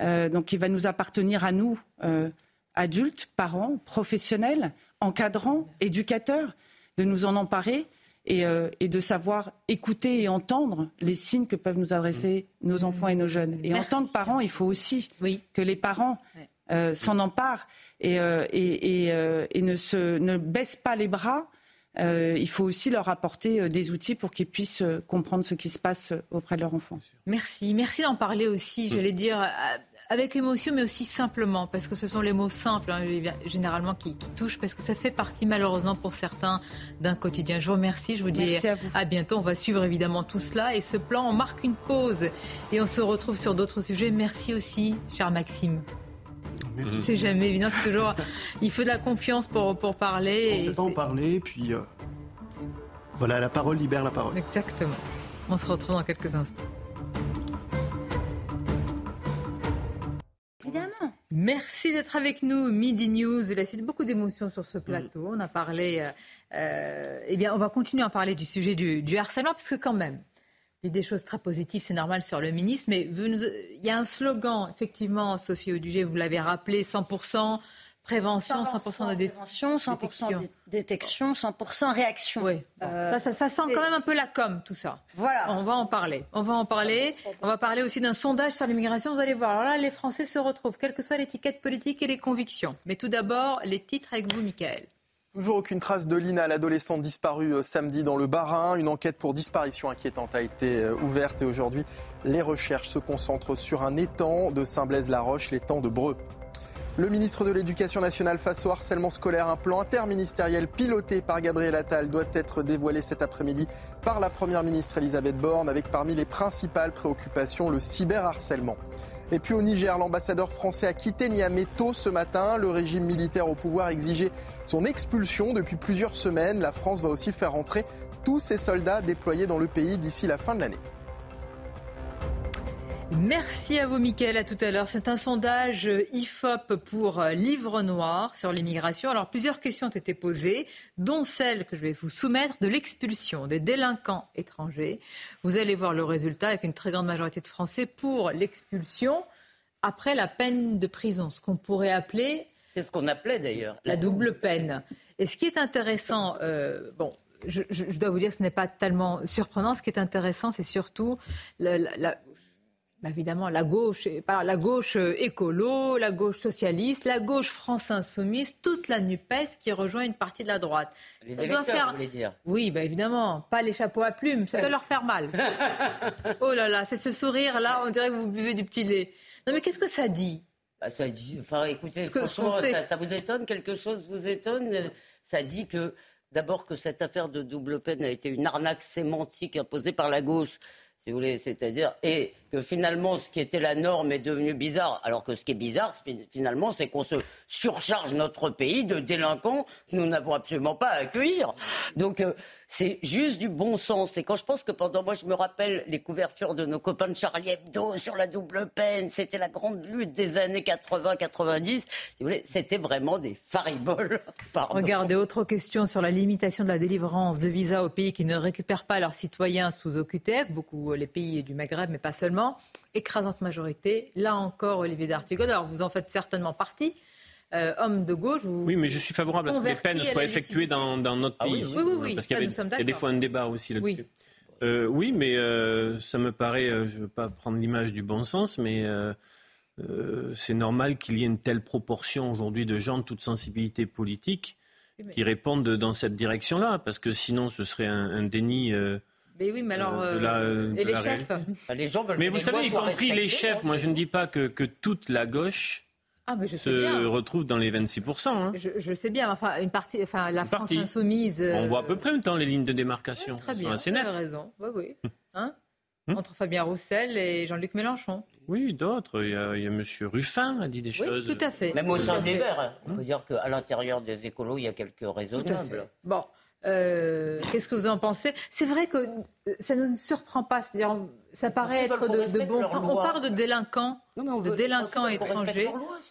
Euh, donc il va nous appartenir à nous, euh, adultes, parents, professionnels, encadrants, éducateurs, de nous en emparer et, euh, et de savoir écouter et entendre les signes que peuvent nous adresser nos enfants et nos jeunes. Et en tant que parents, il faut aussi que les parents euh, s'en emparent et, euh, et, et, euh, et ne, se, ne baissent pas les bras. Euh, il faut aussi leur apporter euh, des outils pour qu'ils puissent euh, comprendre ce qui se passe euh, auprès de leur enfant.
Merci. Merci d'en parler aussi, j'allais dire, euh, avec émotion, mais aussi simplement, parce que ce sont les mots simples, hein, généralement, qui, qui touchent, parce que ça fait partie, malheureusement, pour certains, d'un quotidien. Je vous remercie. Je vous dis
à vous.
bientôt. On va suivre, évidemment, tout cela. Et ce plan, on marque une pause. Et on se retrouve sur d'autres sujets. Merci aussi, cher Maxime. C'est jamais évident, c'est toujours. Il faut de la confiance pour, pour parler.
On
et
ne sait pas en parler, puis euh, voilà, la parole libère la parole.
Exactement. On se retrouve dans quelques instants.
Évidemment.
Merci d'être avec nous. Midi News, il a suite beaucoup d'émotions sur ce plateau. On a parlé, euh, euh, eh bien, on va continuer à parler du sujet du, du harcèlement, parce que quand même, a des choses très positives, c'est normal sur le ministre, mais il y a un slogan, effectivement, Sophie Audugé, vous l'avez rappelé, 100% prévention, 100% de dé-
Prévention, 100%
détection.
dé- détection, 100% réaction.
Oui.
Euh,
Ça, ça, ça sent quand même un peu la com, tout ça.
Voilà.
On va en parler. On va en parler. On va parler aussi d'un sondage sur l'immigration. Vous allez voir. Alors là, les Français se retrouvent, quelle que soit l'étiquette politique et les convictions. Mais tout d'abord, les titres avec vous, Michael.
Toujours aucune trace de Lina, l'adolescente disparue euh, samedi dans le Bas-Rhin. Une enquête pour disparition inquiétante a été euh, ouverte et aujourd'hui, les recherches se concentrent sur un étang de Saint-Blaise-la-Roche, l'étang de Breux. Le ministre de l'Éducation nationale face au harcèlement scolaire, un plan interministériel piloté par Gabriel Attal doit être dévoilé cet après-midi par la Première ministre Elisabeth Borne avec parmi les principales préoccupations le cyberharcèlement. Et puis au Niger, l'ambassadeur français a quitté Niamey tôt ce matin. Le régime militaire au pouvoir exigeait son expulsion depuis plusieurs semaines. La France va aussi faire entrer tous ses soldats déployés dans le pays d'ici la fin de l'année.
Merci à vous, Mickaël. À tout à l'heure. C'est un sondage IFOP pour Livre Noir sur l'immigration. Alors, plusieurs questions ont été posées, dont celle que je vais vous soumettre de l'expulsion des délinquants étrangers. Vous allez voir le résultat avec une très grande majorité de Français pour l'expulsion après la peine de prison, ce qu'on pourrait appeler.
C'est ce qu'on appelait d'ailleurs.
La double peine. Et ce qui est intéressant, euh, bon, je, dois vous dire que ce n'est pas tellement surprenant. Ce qui est intéressant, c'est surtout la- bah, évidemment la gauche, la gauche euh, écolo, la gauche socialiste, la gauche France insoumise, toute la NUPES qui rejoint une partie de la droite.
Les
Ça doit faire-
vous voulez dire.
Oui, bah évidemment, pas les chapeaux à plumes, ça doit leur faire mal. Oh là là, c'est ce sourire-là, on dirait que vous buvez du petit lait. Non mais qu'est-ce que ça dit?
Bah, ça dit, enfin, écoutez,
que-
franchement, ça vous étonne Quelque chose vous étonne? Ça dit que, d'abord, que cette affaire de double peine a été une arnaque sémantique imposée par la gauche, si vous voulez, c'est-à-dire, et que finalement, ce qui était la norme est devenu bizarre, alors que ce qui est bizarre, finalement, c'est qu'on se surcharge notre pays de délinquants que nous n'avons absolument pas à accueillir. Donc, euh, c'est juste du bon sens. Et quand je pense que pendant, moi, je me rappelle les couvertures de nos copains de Charlie Hebdo sur la double peine, c'était la grande lutte des années 80-90. Si c'était vraiment des fariboles.
Regardez, autre question sur la limitation de la délivrance de visas aux pays qui ne récupèrent pas leurs citoyens sous OQTF, beaucoup euh, les pays du Maghreb, mais pas seulement. Écrasante majorité. Là encore, Olivier d'Artigol, alors vous en faites certainement partie. Euh, homme de gauche, vous...
Oui, mais je suis favorable à ce que les peines soient effectuées dans, dans notre
Ah
pays.
oui, oui, oui,
Parce qu'il y, il y a des fois un débat aussi là-dessus.
Oui.
Euh, oui, mais euh, ça me paraît, euh, je ne veux pas prendre l'image du bon sens, mais euh, euh, c'est normal qu'il y ait une telle proportion aujourd'hui de gens de toute sensibilité politique qui répondent dans cette direction-là, parce que sinon ce serait un, un déni. euh,
Mais oui, mais alors.
Euh, de la-
et les chefs?
Bah, Les gens veulent
Mais vous savez, y compris les chefs,
hein.
moi je ne dis pas que, que toute la gauche
Ah, mais je sais
se
bien.
retrouve dans les 26%. hein.
Je, je sais bien, enfin, une partie, enfin, la
Une
France
partie.
insoumise. euh,
On voit à peu près en même temps les lignes de démarcation.
Très
Elles
bien,
sont assez
vous avez raison. Oui, oui. Hein
Hmm.
Entre Fabien Roussel et Jean-Luc Mélenchon.
Oui, d'autres. Il y a, il y a M. Ruffin a dit des
Oui,
choses.
tout à fait.
Même au sein des. Verts, on peut dire qu'à l'intérieur des écolos, il y a quelques
Tout à
raisonnables.
fait. Bon, euh, qu'est-ce que vous en pensez? C'est vrai que euh, ça ne nous surprend pas. C'est-à-dire, ça paraît être de, de bon sens. On parle de délinquants,
Non, mais on
de délinquants étrangers.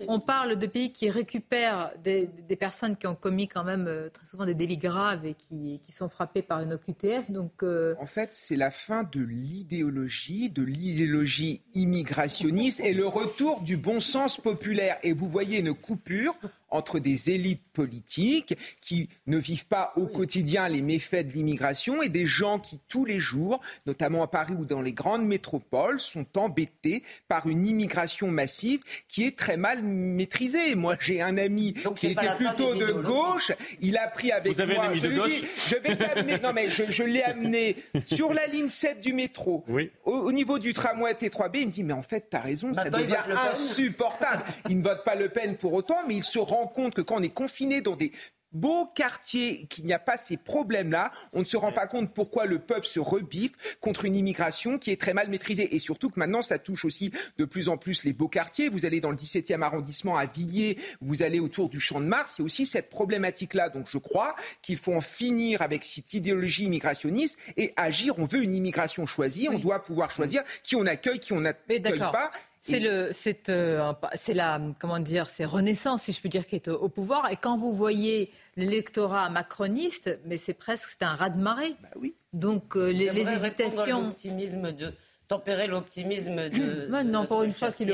On parle de pays qui récupèrent des, des personnes qui ont commis quand même euh, très souvent des délits graves et qui, qui sont frappées par une OQTF. Donc, euh,
En fait, c'est la fin de l'idéologie, de l'idéologie immigrationniste et le retour du bon sens populaire. Et vous voyez une coupure entre des élites politiques qui ne vivent pas au quotidien les méfaits de l'immigration et des gens qui, tous les jours, notamment à Paris ou dans les grandes métropoles, sont embêtés par une immigration massive qui est très mal maîtrisée. Moi, j'ai un ami qui était plutôt de gauche. Il a pris avec
Vous avez un
moi.
ami
je
de
lui
gauche
dis, je vais t'amener. Non, mais je, je l'ai amené sur la ligne 7 du métro.
Oui.
Au, au niveau du tramway T3B, il me dit, mais en fait, t'as raison, ça devient insupportable. il ne vote pas Le Pen pour autant, mais il se rend compte que quand on est confiné dans des beaux quartiers, qu'il n'y a pas ces problèmes-là, on ne se rend pas compte pourquoi le peuple se rebiffe contre une immigration qui est très mal maîtrisée. Et surtout que maintenant, ça touche aussi de plus en plus les beaux quartiers. Vous allez dans le 17e arrondissement à Villiers, vous allez autour du Champ de Mars, il y a aussi cette problématique-là. Donc je crois qu'il faut en finir avec cette idéologie immigrationniste et agir. On veut une immigration choisie, on doit pouvoir choisir qui on accueille, qui on n'accueille pas.
C'est le, c'est, euh, c'est la, comment dire, c'est Renaissance, si je peux dire, qui est au, au pouvoir. Et quand vous voyez l'électorat macroniste, mais c'est presque, c'est un raz-de-marée.
oui.
Donc euh, les, hésitations.
l'optimisme de tempérer l'optimisme de.
Mais non,
de
pour une fois qu'il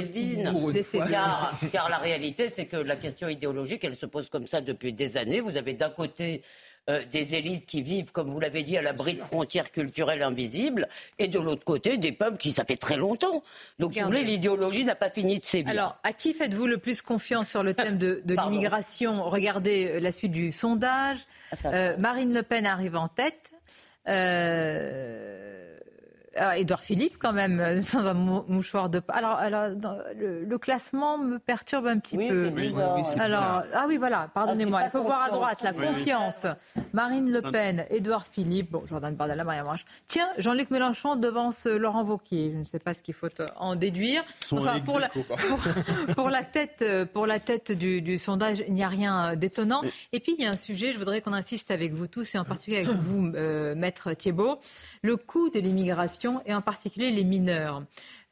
bien.
Car, car la réalité, c'est que la question idéologique, elle se pose comme ça depuis des années. Vous avez d'un côté. Euh, des élites qui vivent, comme vous l'avez dit, à l'abri de frontières culturelles invisibles, et de l'autre côté, des peuples qui, ça fait très longtemps. Donc, si vous voulez, l'idéologie n'a pas fini de sévir.
Alors, à qui faites-vous le plus confiance sur le thème de, l'immigration? Regardez euh, la suite du sondage.
ça
Euh, Marine Le Pen arrive en tête. Euh, ah, Édouard Philippe, quand même, euh, sans un mou- mouchoir de. Alors, alors dans- le, le classement me perturbe un petit peu.
c'est bizarre. Oui,
alors, ah oui, voilà, pardonnez-moi.
Ah,
Il faut voir à
confiance.
droite la
Oui, oui.
confiance. Marine Le Pen, Édouard Philippe, bon, Jordan Bardella, Maria Marche. Tiens, Jean-Luc Mélenchon devance Laurent Wauquiez. Je ne sais pas ce qu'il faut euh, en déduire. Enfin, pour la,
aequo.
pour, pour la tête, euh, pour la tête du, du sondage, il n'y a rien d'étonnant. Et puis, il y a un sujet, je voudrais qu'on insiste avec vous tous, et en particulier avec vous, euh, Maître Thiebaud, le coût de l'immigration, et en particulier les mineurs.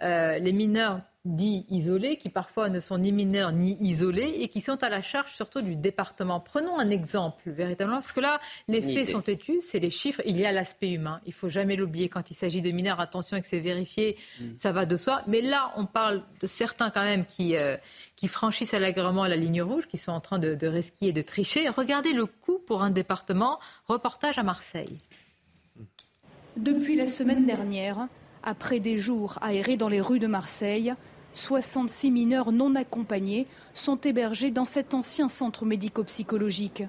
Euh, les mineurs dits isolés, qui parfois ne sont ni mineurs ni isolés, et qui sont à la charge surtout du département. Prenons un exemple, véritablement, parce que là, les
Une
faits
idée.
sont têtus, c'est les chiffres, il y a l'aspect humain. Il faut jamais l'oublier quand il s'agit de mineurs. Attention que c'est vérifié, ça va de soi. Mais là, on parle de certains quand même qui, euh, qui franchissent allègrement la ligne rouge, qui sont en train de, de risquer et de tricher. Regardez le coût pour un département. Reportage à Marseille.
Depuis la semaine dernière, après des jours aérés dans les rues de Marseille, 66 mineurs non accompagnés sont hébergés dans cet ancien centre médico-psychologique.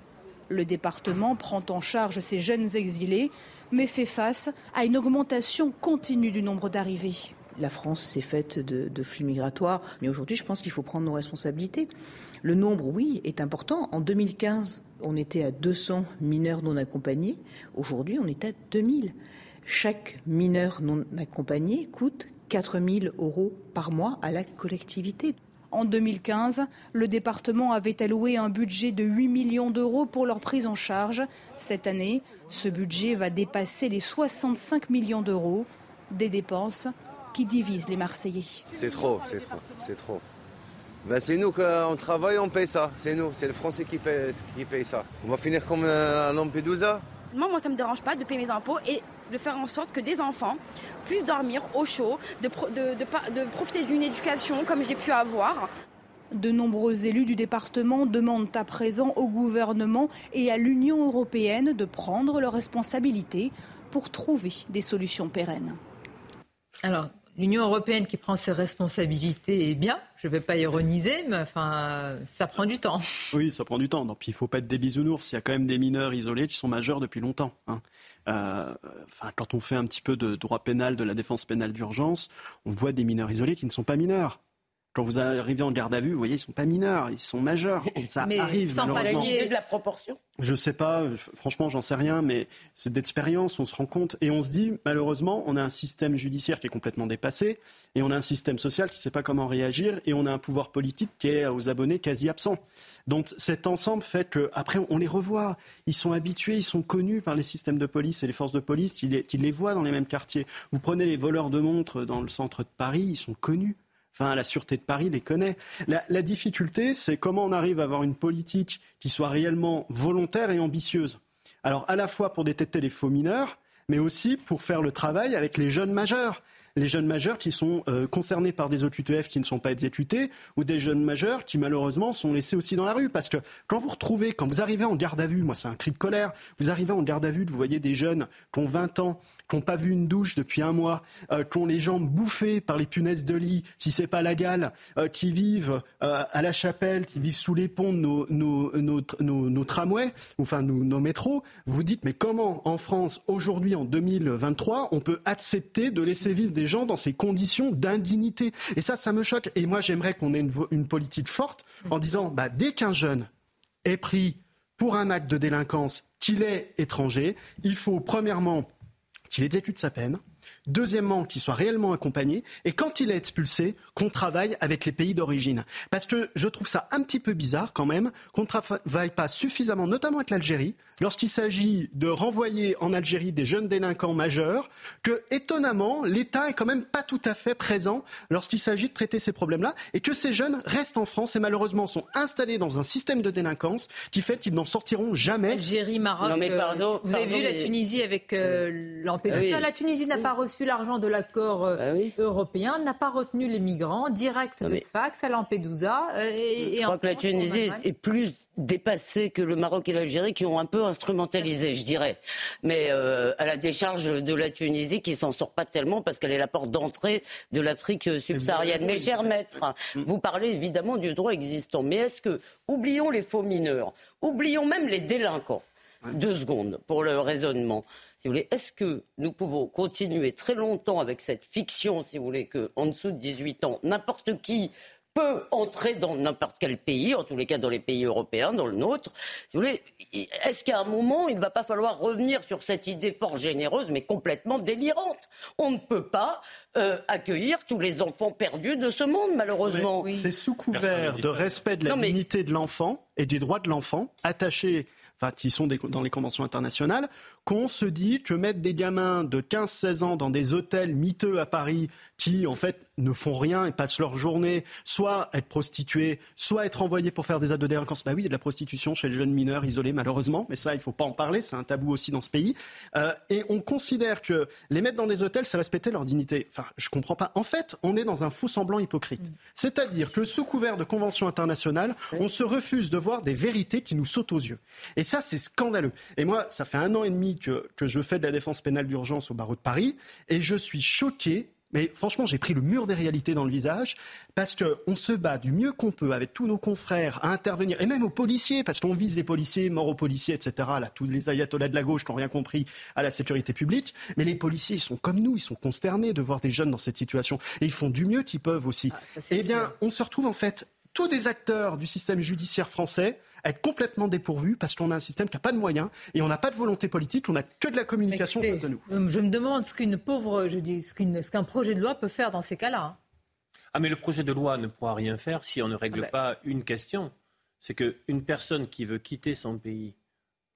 Le département prend en charge ces jeunes exilés, mais fait face à une augmentation continue du nombre d'arrivées.
La France s'est faite de, flux migratoires, mais aujourd'hui, je pense qu'il faut prendre nos responsabilités. Le nombre, oui, est important. En 2015, on était à 200 mineurs non accompagnés. Aujourd'hui, on est à 2000. Chaque mineur non accompagné coûte 4 000 euros par mois à la collectivité.
En 2015, le département avait alloué un budget de 8 millions d'euros pour leur prise en charge. Cette année, ce budget va dépasser les 65 millions d'euros, des dépenses qui divisent les Marseillais.
C'est trop, c'est trop, c'est trop. Ben c'est nous qu'on travaille, on paye ça. C'est nous, c'est le Français qui paye, qui paye ça. On va finir comme euh, à Lampedusa.
Moi, moi, ça me dérange pas de payer mes impôts et de faire en sorte que des enfants puissent dormir au chaud, de, pro- de- de pa- de profiter d'une éducation comme j'ai pu avoir.
De nombreux élus du département demandent à présent au gouvernement et à l'Union européenne de prendre leurs responsabilités pour trouver des solutions pérennes.
Alors, l'Union européenne qui prend ses responsabilités est bien. Je ne vais pas ironiser, mais enfin, ça prend du temps.
Oui, ça prend du temps. Puis il faut pas être des bisounours. Il y a quand même des mineurs isolés qui sont majeurs depuis longtemps. hein. Euh, enfin, quand on fait un petit peu de droit pénal, de la défense pénale d'urgence, on voit des mineurs isolés qui ne sont pas mineurs. Quand vous arrivez en garde à vue, vous voyez, ils sont pas mineurs, ils sont majeurs. Ça
Mais
arrive
sans
malheureusement.
de la proportion
Je sais pas, franchement, j'en sais rien, mais c'est d'expérience, on se rend compte et on se dit, malheureusement, on a un système judiciaire qui est complètement dépassé et on a un système social qui ne sait pas comment réagir et on a un pouvoir politique qui est aux abonnés quasi absent. Donc cet ensemble fait que après on les revoit, ils sont habitués, ils sont connus par les systèmes de police et les forces de police qui les, qui les voient dans les mêmes quartiers. Vous prenez les voleurs de montres dans le centre de Paris, ils sont connus. Enfin, la Sûreté de Paris les connaît. La, difficulté, c'est comment on arrive à avoir une politique qui soit réellement volontaire et ambitieuse. Alors, à la fois pour détecter les faux mineurs, mais aussi pour faire le travail avec les jeunes majeurs. Les jeunes majeurs qui sont euh, concernés par des OQTF qui ne sont pas exécutés, ou des jeunes majeurs qui malheureusement sont laissés aussi dans la rue. Parce que quand vous retrouvez, quand vous arrivez en garde à vue, moi c'est un cri de colère, vous arrivez en garde à vue, vous voyez des jeunes qui ont 20 ans, qui n'ont pas vu une douche depuis un mois, euh, qui ont les jambes bouffées par les punaises de lit, si c'est pas la gale, euh, qui vivent à la chapelle, qui vivent sous les ponts de nos, nos, nos, nos- tramways, enfin nos métros, vous dites mais comment en France, aujourd'hui en 2023, on peut accepter de laisser vivre des gens dans ces conditions d'indignité Et ça, ça me choque. Et moi, j'aimerais qu'on ait une, politique forte en disant bah, dès qu'un jeune est pris pour un acte de délinquance, qu'il est étranger, il faut premièrement qu'il exécute sa peine. Deuxièmement, qu'il soit réellement accompagné. Et quand il est expulsé, qu'on travaille avec les pays d'origine. Parce que je trouve ça un petit peu bizarre quand même qu'on ne travaille pas suffisamment, notamment avec l'Algérie, lorsqu'il s'agit de renvoyer en Algérie des jeunes délinquants majeurs, que étonnamment, l'État est quand même pas tout à fait présent lorsqu'il s'agit de traiter ces problèmes-là, et que ces jeunes restent en France et malheureusement sont installés dans un système de délinquance qui fait qu'ils n'en sortiront jamais.
Algérie, Maroc.
Non, mais
euh,
pardon,
vous avez vu la Tunisie avec euh, Lampedusa.
Oui.
La Tunisie n'a pas reçu l'argent de l'accord euh, européen, n'a pas retenu les migrants direct de
mais-
Sfax à Lampedusa. euh, et, et
Je
en
crois que la
France, en
Tunisie est plus dépassée que le Maroc et l'Algérie qui ont un peu instrumentalisé, je dirais. Mais euh, à la décharge de la Tunisie qui s'en sort pas tellement parce qu'elle est la porte d'entrée de l'Afrique subsaharienne. Mais cher maître, vous parlez évidemment du droit existant. Mais est-ce que, oublions les faux mineurs, oublions même les délinquants, deux secondes pour le raisonnement. Si vous voulez, est-ce que nous pouvons continuer très longtemps avec cette fiction, si vous voulez, que en dessous de 18 ans, n'importe qui peut entrer dans n'importe quel pays, en tous les cas dans les pays européens, dans le nôtre. Si vous voulez, est-ce qu'à un moment, il ne va pas falloir revenir sur cette idée fort généreuse, mais complètement délirante? On ne peut pas euh, accueillir tous les enfants perdus de ce monde, malheureusement.
C'est sous couvert de respect de la
Non, mais-
dignité de l'enfant et des droits de l'enfant attachés. Enfin, qui sont des- dans les conventions internationales, qu'on se dit que mettre des gamins de 15-16 ans dans des hôtels miteux à Paris qui, en fait, ne font rien et passent leur journée, soit être prostitués, soit être envoyés pour faire des actes de délinquance. Bah oui, il y a de la prostitution chez les jeunes mineurs isolés, malheureusement, mais ça, il faut pas en parler, c'est un tabou aussi dans ce pays. Euh, et on considère que les mettre dans des hôtels, c'est respecter leur dignité. Enfin, je comprends pas. En fait, on est dans un faux semblant hypocrite. C'est-à-dire que sous couvert de conventions internationales, on se refuse de voir des vérités qui nous sautent aux yeux. Et ça, c'est scandaleux. Et moi, ça fait un an et demi que, que je fais de la défense pénale d'urgence au barreau de Paris, et je suis choqué Mais franchement, j'ai pris le mur des réalités dans le visage parce qu'on se bat du mieux qu'on peut avec tous nos confrères à intervenir, et même aux policiers, parce qu'on vise les policiers, mort aux policiers, etc. Là, tous les ayatollahs de la gauche n'ont rien compris à la sécurité publique. Mais les policiers, ils sont comme nous, ils sont consternés de voir des jeunes dans cette situation. Et ils font du mieux qu'ils peuvent aussi. eh bien, on se retrouve en fait tous des acteurs du système judiciaire français être complètement dépourvus parce qu'on a un système qui n'a pas de moyens et on n'a pas de volonté politique, on n'a que de la communication en face de nous.
Euh, Je me demande ce qu'une pauvre, je dis, ce qu'une- ce qu'un projet de loi peut faire dans ces cas-là.
Ah, mais le projet de loi ne pourra rien faire si on ne règle
Ah ben.
pas une question. C'est qu'une personne qui veut quitter son pays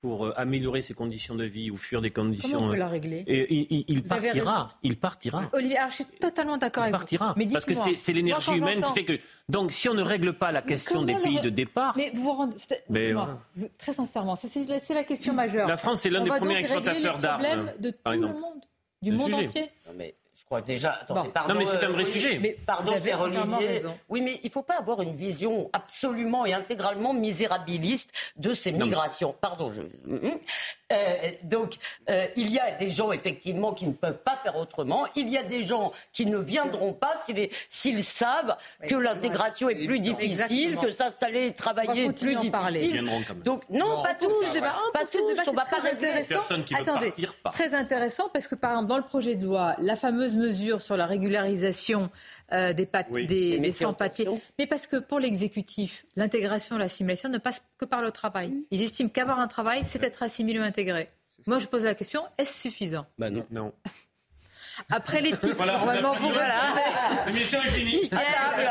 pour euh, améliorer ses conditions de vie ou fuir des conditions.
Comment on peut
euh,
la régler
et, il- il, il
avez
partira. Il partira.
Olivier, alors, je suis totalement d'accord avec
partira.
vous. Mais
Parce que c'est l'énergie humaine qui fait que. Donc, si on ne règle pas la
Mais
question des pays
le-
de départ.
Mais vous vous rendez. c'est-
Mais
vous- Très sincèrement, c'est- la, question majeure.
La France est l'un des premiers exportateurs d'armes,
de
par
tout le monde, du
Le
monde
sujet.
entier.
Non, mais déjà. Attendez,
Bon.
pardon,
Non, mais c'est un vrai
euh,
sujet.
Mais pardon,
Vous avez
cher Olivier.
raison.
Oui, mais il ne faut pas avoir une vision absolument et intégralement misérabiliste de ces migrations. Pardon. Je... Mhm. Euh, donc, euh, il y a des gens, effectivement, qui ne peuvent pas faire autrement. Il y a des gens qui ne viendront pas s'ils savent que l'intégration est plus difficile,
Exactement.
que s'installer et travailler est plus difficile.
Ils viendront quand même.
Donc, non, pas tous. Pas tous. On va
c'est
pas
très intéressant.
Personne qui veut
Attendez, très intéressant parce que par exemple dans le projet de loi, la fameuse mesure sur la régularisation euh, des,
Oui.
sans-papiers, mais parce que pour l'exécutif, l'intégration, l'assimilation ne passe que par le travail. Ils estiment qu'avoir un travail, c'est être assimilé ou intégré. Moi, je pose la question est-ce suffisant?
Bah non.
Non.
Après les titres,
Voilà,
normalement, vous.
L'émission est finie.
Mickaël,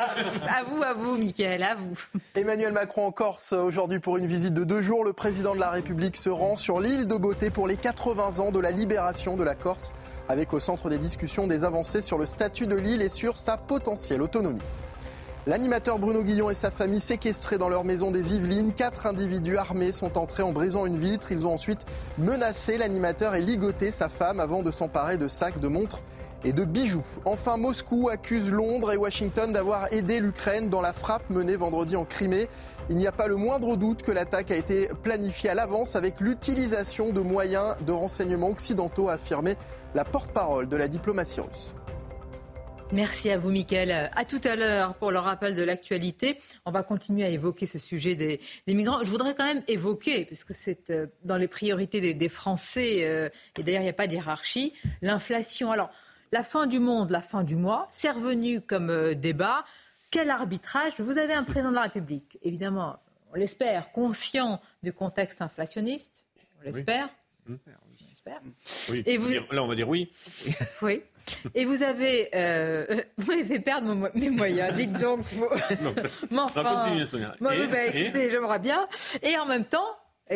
à vous, à vous, Mickaël, à vous.
Emmanuel Macron en Corse aujourd'hui pour une visite de deux jours. Le président de la République se rend sur l'île de Beauté pour les 80 ans de la libération de la Corse, avec au centre des discussions des avancées sur le statut de l'île et sur sa potentielle autonomie. L'animateur Bruno Guillon et sa famille séquestrés dans leur maison des Yvelines. Quatre individus armés sont entrés en brisant une vitre. Ils ont ensuite menacé l'animateur et ligoté sa femme avant de s'emparer de sacs, de montres et de bijoux. Enfin, Moscou accuse Londres et Washington d'avoir aidé l'Ukraine dans la frappe menée vendredi en Crimée. Il n'y a pas le moindre doute que l'attaque a été planifiée à l'avance avec l'utilisation de moyens de renseignement occidentaux, a affirmé la porte-parole de la diplomatie russe.
Merci à vous, Mickaël. À tout à l'heure pour le rappel de l'actualité. On va continuer à évoquer ce sujet des, des migrants. Je voudrais quand même évoquer, puisque c'est euh, dans les priorités des, des Français, euh, et d'ailleurs il n'y a pas de hiérarchie, l'inflation. Alors, la fin du monde, la fin du mois, c'est revenu comme euh, débat. Quel arbitrage? Vous avez un président de la République, évidemment, on l'espère, conscient du contexte inflationniste. On l'espère.
Mmh.
L'espère.
Oui.
Et vous-
Là, on va dire oui.
Oui. Et vous avez. euh, vous m'avez fait perdre mon mes moyens. Dites donc. vous-
Non,
Mais
on
enfin,
va continuer, Sonia.
moi,
Et-
bah, j'aimerais bien. Et en même temps,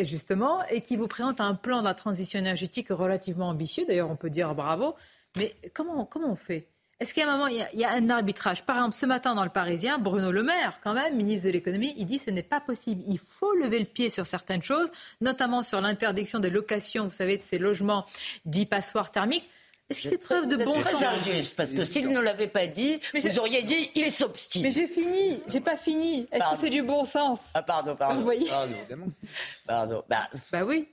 justement, et qui vous présente un plan de la transition énergétique relativement ambitieux. D'ailleurs, on peut dire bravo. Mais comment, comment on fait? Est-ce qu'à un moment, il y, a, il y a un arbitrage? Par exemple, ce matin dans le Parisien, Bruno Le Maire, quand même, ministre de l'économie, il dit que ce n'est pas possible. Il faut lever le pied sur certaines choses, notamment sur l'interdiction des locations, vous savez, de ces logements dits passoires thermiques. Est-ce qu'il fait preuve de bon sens?
injuste, parce que s'il ne l'avait pas dit,
Mais
vous auriez dit il s'obstine.
Mais j'ai fini, j'ai pas fini. Est-ce que c'est du bon sens?
Ah, pardon, pardon.
Vous voyez
Pardon. Pardon. Bah,
Bah oui.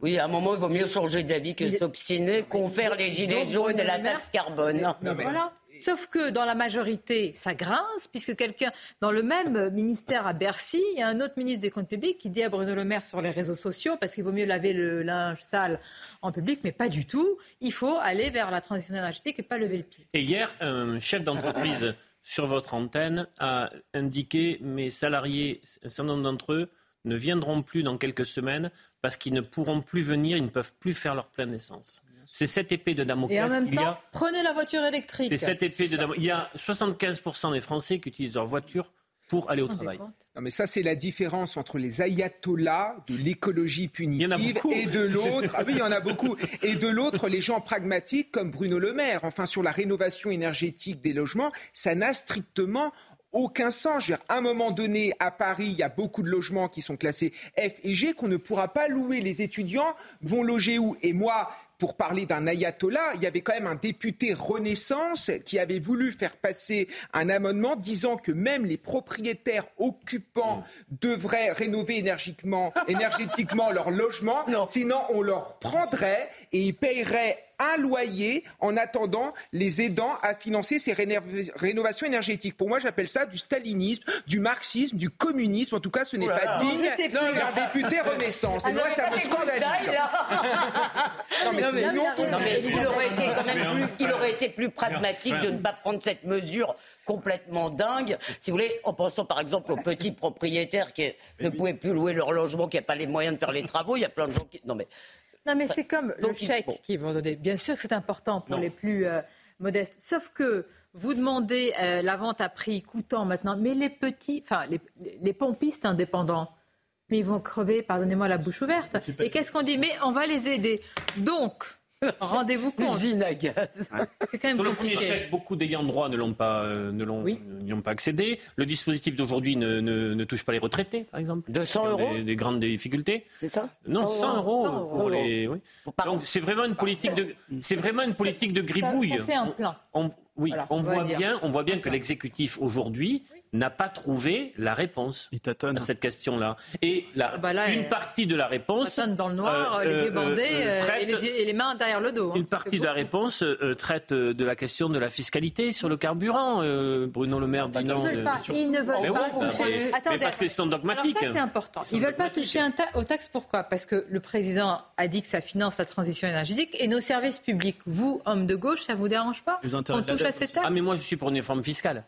oui, à un moment, il vaut mieux changer d'avis que s'obstiner, confère les gilets jaunes et la taxe carbone.
Voilà. Sauf que dans la majorité, ça grince, puisque quelqu'un, dans le même ministère à Bercy, il y a un autre ministre des Comptes publics qui dit à Bruno Le Maire sur les réseaux sociaux, parce qu'il vaut mieux laver le linge sale en public, mais pas du tout. Il faut aller vers la transition énergétique et pas lever le pied.
Et hier, un chef d'entreprise sur votre antenne a indiqué mes salariés, un certain nombre d'entre eux, ne viendront plus dans quelques semaines parce qu'ils ne pourront plus venir, ils ne peuvent plus faire leur pleine essence. C'est cette épée de
Et en
Damoclès
même temps,
a.
prenez la voiture électrique.
C'est cette épée de Damoclès. Il y a 75% des Français qui utilisent leur voiture pour aller au travail.
Non, mais ça, c'est la différence entre les ayatollahs de l'écologie
en a
punitive
beaucoup.
et de l'autre. Ah oui, il y en a beaucoup. Et de l'autre, les gens pragmatiques comme Bruno Le Maire. Enfin, sur la rénovation énergétique des logements, ça n'a strictement aucun sens. Je veux dire, à un moment donné, à Paris, il y a beaucoup de logements qui sont classés F et G qu'on ne pourra pas louer. Les étudiants vont loger où? Et moi, pour parler d'un ayatollah, il y avait quand même un député Renaissance qui avait voulu faire passer un amendement disant que même les propriétaires occupants devraient rénover énergiquement, énergétiquement leur logement, sinon on leur prendrait et ils paieraient un loyer en attendant les aidant à financer ces rénovations énergétiques. Pour moi, j'appelle ça du stalinisme, du marxisme, du communisme. En tout cas, ce n'est pas digne d'un député Renaissance. Et moi, ça me scandalise.
non, mais, il, aurait été quand même plus, il aurait été plus pragmatique de ne pas prendre cette mesure complètement dingue. Si vous voulez, en pensant par exemple aux petits propriétaires qui ne pouvaient plus louer leur logement, qui n'avaient pas les moyens de faire les travaux, il y a plein de gens qui. Non mais.
Non mais c'est comme le chèque qu'ils vont donner. Bien sûr que c'est important pour les plus euh, modestes. Sauf que vous demandez euh, la vente à prix coûtant maintenant, mais les petits, enfin les, les pompistes indépendants, mais ils vont crever, pardonnez-moi la bouche ouverte. Et qu'est-ce qu'on dit? Mais on va les aider. Donc, Rendez-vous compte.
Usine à gaz.
C'est quand même
Sur le
compliqué.
premier chèque, beaucoup d'ayants droit ne l'ont pas, euh, ne l'ont, n'y ont pas accédé. Le dispositif d'aujourd'hui ne, ne, ne touche pas les retraités, par exemple.
200
Qui ont
euros
des, des grandes difficultés.
C'est ça
Non, 100 euros,
100
pour
euros.
les. Oui. Donc c'est vraiment une politique de, c'est vraiment une politique de gribouille.
Ça, ça fait un plein.
On, oui,
Voilà,
on,
on
voit
dire.
bien, on voit bien que l'exécutif aujourd'hui n'a pas trouvé la réponse à cette question-là. Et la,
bah là,
une partie de la réponse
dans le noir,
euh,
les yeux bandés
euh,
euh,
traite-
et, les, yeux- et les mains derrière le dos. hein.
une partie de la réponse euh, traite de la question de la fiscalité sur le carburant. euh, Bruno Le Maire dit
Ils
non.
ne veulent pas,
sur-
ils ne veulent
Mais
pas
oui,
toucher.
mais-
Attendez.
mais parce qu'ils sont dogmatiques.
Alors ça, c'est important. Ils ne veulent pas toucher un ta- aux taxes. Pourquoi? Parce que le président a dit que ça finance la transition énergétique et nos services publics. Vous, hommes de gauche, ça vous dérange pas? On touche à ces taxes?
Ah, mais moi, je suis pour une réforme fiscale.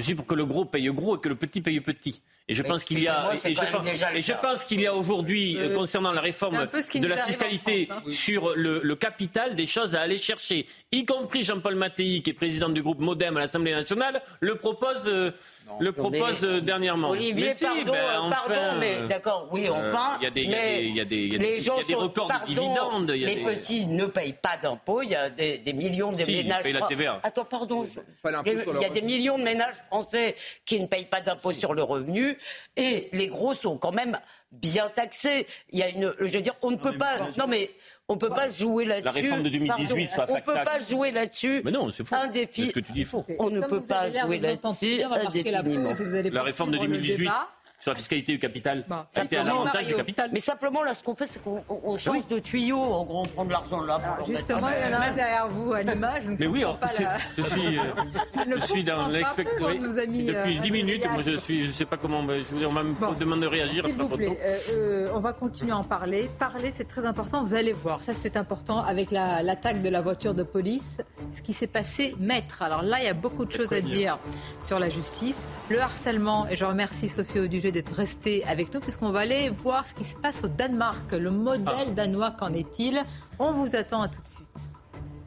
Je suis pour que le gros paye gros et que le petit paye petit. Et je
Mais
pense qu'il y a,
excusez-moi, c'est
et je
quand même
pense,
déjà le
et je
cas.
pense qu'il y a aujourd'hui,
Euh,
euh, concernant la réforme de la fiscalité
France, hein.
sur le, le capital, des choses à aller chercher. Y compris Jean-Paul Mattei, qui est président du groupe Modem à l'Assemblée nationale, le propose, euh, le propose
mais-
euh, dernièrement.
Olivier,
Mais si,
pardon,
ben,
euh,
enfin,
pardon, mais
euh,
d'accord, oui,
euh,
enfin.
Il y a des, il y a
mais
des, il y a des, il y a des-
les
il y
gens
a des
sont-
records
pardon,
de dividendes. y a
les
des-
petits ne payent pas d'impôts. Il y a des, des millions de
Si, ils
ménages.
payent la TVA.
Attends, pardon. je- il y a des millions de ménages français qui ne payent pas d'impôts sur le revenu et les gros sont quand même bien taxés. Il y a une, je veux dire, on ne peut pas. Non mais. On peut pas jouer là-dessus.
réforme de 2018
Pardon,
sur la
On peut pas jouer là-dessus.
Mais non, c'est faux.
Un défi.
Ce que tu dis faux.
On ne peut pas jouer là-dessus
la
indéfiniment.
La réforme de
poursuivre le
2018
débat.
Sur la fiscalité du capital,
Bon,
ça a été à
simplement,
l'avantage
Mario.
du capital.
Mais simplement, là, ce qu'on fait, c'est qu'on on- on change de tuyau. En gros, on prend de l'argent là.
Alors,
remettre
justement, il y en a un derrière vous à l'image.
Mais oui, alors,
la-
je suis, euh, je suis dans
comprends pas
l'expect.
pourquoi
oui.
on nous a mis,
Depuis
euh,
10 minutes,
un
moi je suis, je sais pas comment. Je vous dire, on va me demander de réagir.
S'il vous plaît, euh, euh, on va continuer à en parler. Parler, c'est très important. Vous allez voir, ça c'est important avec la- l'attaque de la voiture de police, ce qui s'est passé maître. Alors là, il y a beaucoup de choses à dire sur la justice, le harcèlement. Et je remercie Sophie Audugé d'être restée avec nous, puisqu'on va aller voir ce qui se passe au Danemark. Le modèle
Ah.
danois, qu'en est-il? On vous attend à tout de suite.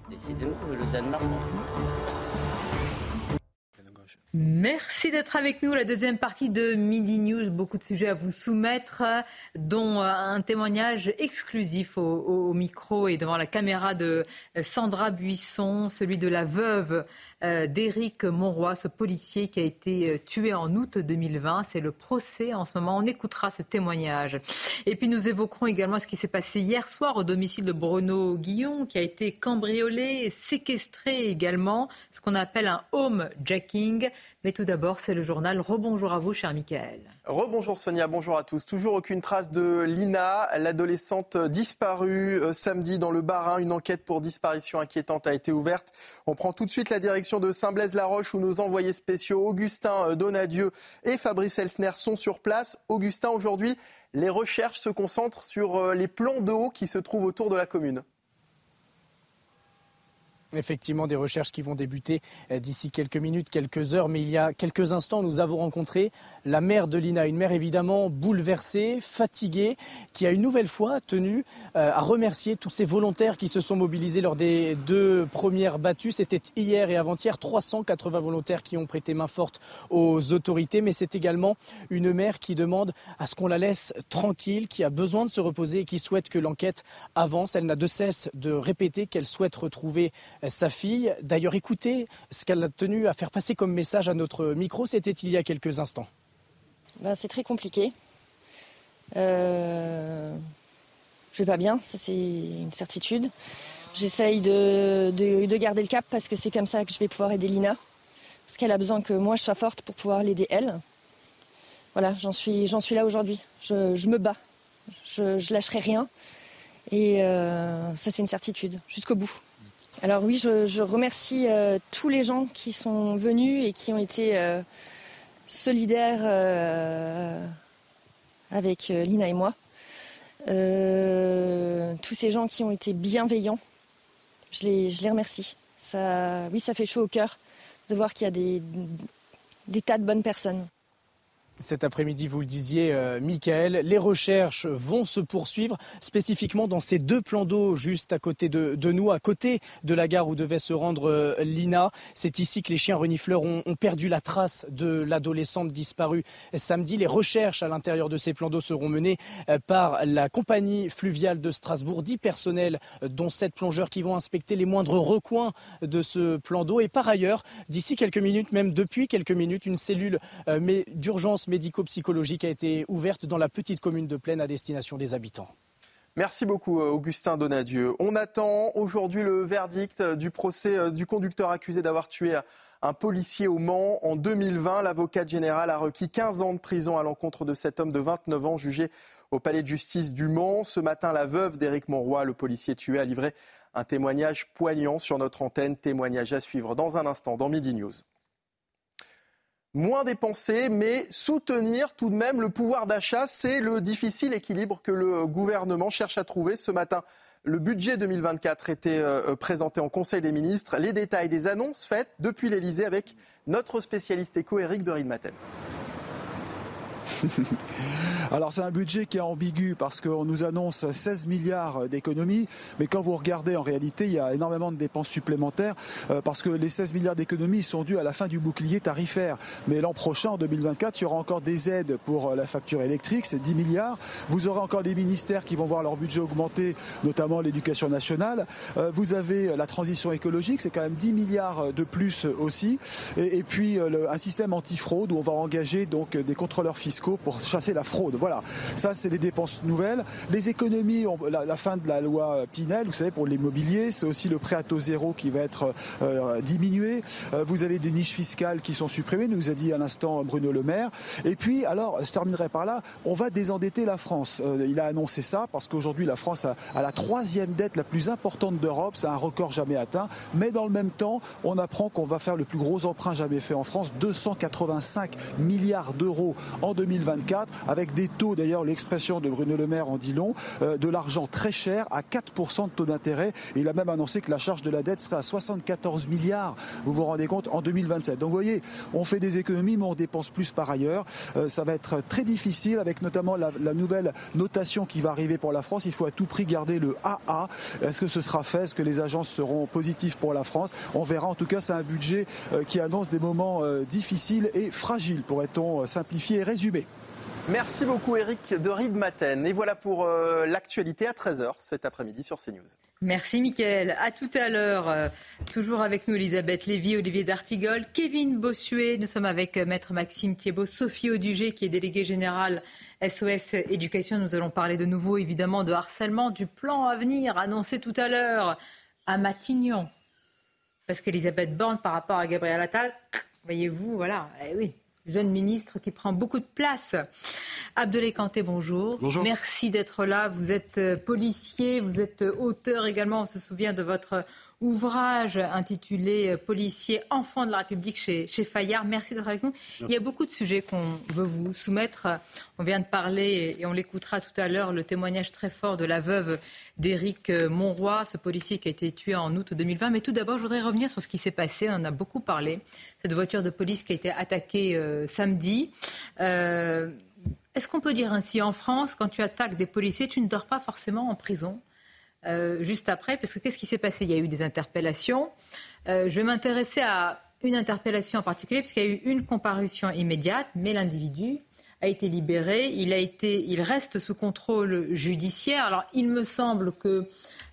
Décidément, le Danemark.
Merci d'être avec nous. La deuxième partie de Midi News. Beaucoup de sujets à vous soumettre, dont euh, un témoignage exclusif au, au- au micro et devant la caméra de euh, Sandra Buisson, celui de la veuve d'Éric Monroy, ce policier qui a été euh, tué en août 2020. C'est le procès en ce moment. On écoutera ce témoignage. Et puis nous évoquerons également ce qui s'est passé hier soir au domicile de Bruno Guillon, qui a été cambriolé, séquestré également, ce qu'on appelle un home jacking. Mais tout d'abord, c'est le journal. Rebonjour à vous, cher Michael.
Rebonjour Sonia, bonjour à tous. Toujours aucune trace de Lina, l'adolescente disparue euh, samedi dans le Bas-Rhin. Une enquête pour disparition inquiétante a été ouverte. On prend tout de suite la direction de Saint-Blaise-la-Roche où nos envoyés spéciaux Augustin euh, Donadieu et Fabrice Elsner sont sur place. Augustin, aujourd'hui, les recherches se concentrent sur euh, les plans d'eau qui se trouvent autour de la commune.
Effectivement, des recherches qui vont débuter euh, d'ici quelques minutes, quelques heures. Mais il y a quelques instants, nous avons rencontré la mère de Lina, une mère évidemment bouleversée, fatiguée, qui a une nouvelle fois tenu euh, à remercier tous ces volontaires qui se sont mobilisés lors des deux premières battues. C'était hier et avant-hier 380 volontaires qui ont prêté main forte aux autorités. Mais c'est également une mère qui demande à ce qu'on la laisse tranquille, qui a besoin de se reposer et qui souhaite que l'enquête avance. Elle n'a de cesse de répéter qu'elle souhaite retrouver sa fille. D'ailleurs, écoutez ce qu'elle a tenu à faire passer comme message à notre micro, c'était il y a quelques instants.
Ben, c'est très compliqué. Euh, je vais pas bien, ça c'est une certitude. J'essaye de, de- de garder le cap parce que c'est comme ça que je vais pouvoir aider Lina. Parce qu'elle a besoin que moi je sois forte pour pouvoir l'aider elle. Voilà, j'en suis, suis là aujourd'hui. Je, je me bats. Je, je lâcherai rien. Et euh, ça c'est une certitude, jusqu'au bout. Alors oui, je, remercie euh, tous les gens qui sont venus et qui ont été euh, solidaires euh, avec Lina et moi. tous ces gens qui ont été bienveillants, je les, remercie. Oui, ça fait chaud au cœur de voir qu'il y a des tas de bonnes personnes.
Cet après-midi, vous le disiez, euh, Michael, les recherches vont se poursuivre spécifiquement dans ces deux plans d'eau juste à côté de, nous, à côté de la gare où devait se rendre euh, Lina. C'est ici que les chiens renifleurs ont, perdu la trace de l'adolescente disparue samedi. Les recherches à l'intérieur de ces plans d'eau seront menées euh, par la compagnie fluviale de Strasbourg. Dix personnels, dont sept plongeurs qui vont inspecter les moindres recoins de ce plan d'eau. Et par ailleurs, d'ici quelques minutes, même depuis quelques minutes, une cellule d'urgence médico-psychologique a été ouverte dans la petite commune de Plaine à destination des habitants.
Merci beaucoup euh, Augustin Donadieu. On attend aujourd'hui le verdict du procès euh, du conducteur accusé d'avoir tué un policier au Mans en 2020. L'avocat général a requis 15 ans de prison à l'encontre de cet homme de 29 ans jugé au palais de justice du Mans. Ce matin, la veuve d'Éric Monroy, le policier tué, a livré un témoignage poignant sur notre antenne. Témoignage à suivre dans un instant dans Midi News moins dépenser, mais soutenir tout de même le pouvoir d'achat. C'est le difficile équilibre que le gouvernement cherche à trouver ce matin. Le budget 2024 était euh, euh, présenté en Conseil des ministres. Les détails des annonces faites depuis l'Elysée avec notre spécialiste éco, Éric de Ridmaten.
Alors c'est un budget qui est ambigu parce qu'on nous annonce 16 milliards d'économies, mais quand vous regardez en réalité, il y a énormément de dépenses supplémentaires euh, parce que les 16 milliards d'économies sont dus à la fin du bouclier tarifaire. Mais l'an prochain, en 2024, il y aura encore des aides pour euh, la facture électrique, c'est 10 milliards. Vous aurez encore des ministères qui vont voir leur budget augmenter, notamment l'éducation nationale. Euh, vous avez la transition écologique, c'est quand même 10 milliards de plus aussi. Et, puis un système antifraude où on va engager donc des contrôleurs fiscaux pour chasser la fraude. Voilà, ça c'est les dépenses nouvelles. Les économies, la, fin de la loi Pinel, vous savez, pour l'immobilier, c'est aussi le prêt à taux zéro qui va être euh, diminué. Euh, vous avez des niches fiscales qui sont supprimées, nous a dit à l'instant Bruno Le Maire. Et puis, alors, je terminerai par là, on va désendetter la France. Euh, il a annoncé ça parce qu'aujourd'hui la France a, a, la troisième dette la plus importante d'Europe, c'est un record jamais atteint. Mais dans le même temps, on apprend qu'on va faire le plus gros emprunt jamais fait en France, 285 milliards d'euros en 2024, avec des taux, d'ailleurs l'expression de Bruno Le Maire en dit long, euh, de l'argent très cher à 4% de taux d'intérêt. Il a même annoncé que la charge de la dette serait à 74 milliards, vous vous rendez compte, en 2027. Donc vous voyez, on fait des économies, mais on dépense plus par ailleurs. Euh, ça va être très difficile, avec notamment la, nouvelle notation qui va arriver pour la France. Il faut à tout prix garder le AA. Est-ce que ce sera fait? Est-ce que les agences seront positives pour la France? On verra. En tout cas, c'est un budget euh, qui annonce des moments difficiles et fragiles, pourrait-on simplifier et résumer.
Merci beaucoup Eric de Ride Maten. Et voilà pour euh, l'actualité à 13h cet après-midi sur CNews.
Merci Mickaël. À tout à l'heure. Euh, toujours avec nous Elisabeth Lévy, Olivier D'Artigol, Kevin Bossuet. Nous sommes avec euh, Maître Maxime Thiebaud, Sophie Audugé qui est déléguée générale SOS Éducation. Nous allons parler de nouveau évidemment de harcèlement, du plan à venir annoncé tout à l'heure à Matignon. Parce qu'Elisabeth Borne par rapport à Gabriel Attal, voyez-vous, voilà, eh oui, jeune ministre qui prend beaucoup de place. Abdelé Kanté, bonjour.
Bonjour.
Merci d'être là. Vous êtes euh, policier, vous êtes euh, auteur également. On se souvient de votre ouvrage intitulé euh, Policier, enfant de la République chez, chez Fayard. Merci d'être avec nous. Il y a beaucoup de sujets qu'on veut vous soumettre. On vient de parler, et on l'écoutera tout à l'heure, le témoignage très fort de la veuve d'Éric euh, Monroy, ce policier qui a été tué en août 2020. Mais tout d'abord, je voudrais revenir sur ce qui s'est passé. On en a beaucoup parlé. Cette voiture de police qui a été attaquée euh, samedi. Est-ce qu'on peut dire ainsi, en France, quand tu attaques des policiers, tu ne dors pas forcément en prison? euh, juste après, parce que qu'est-ce qui s'est passé? Il y a eu des interpellations. Euh, je vais m'intéresser à une interpellation en particulier, puisqu'il y a eu une comparution immédiate, mais l'individu a été libéré. Il, a été, il reste sous contrôle judiciaire. Alors, il me semble que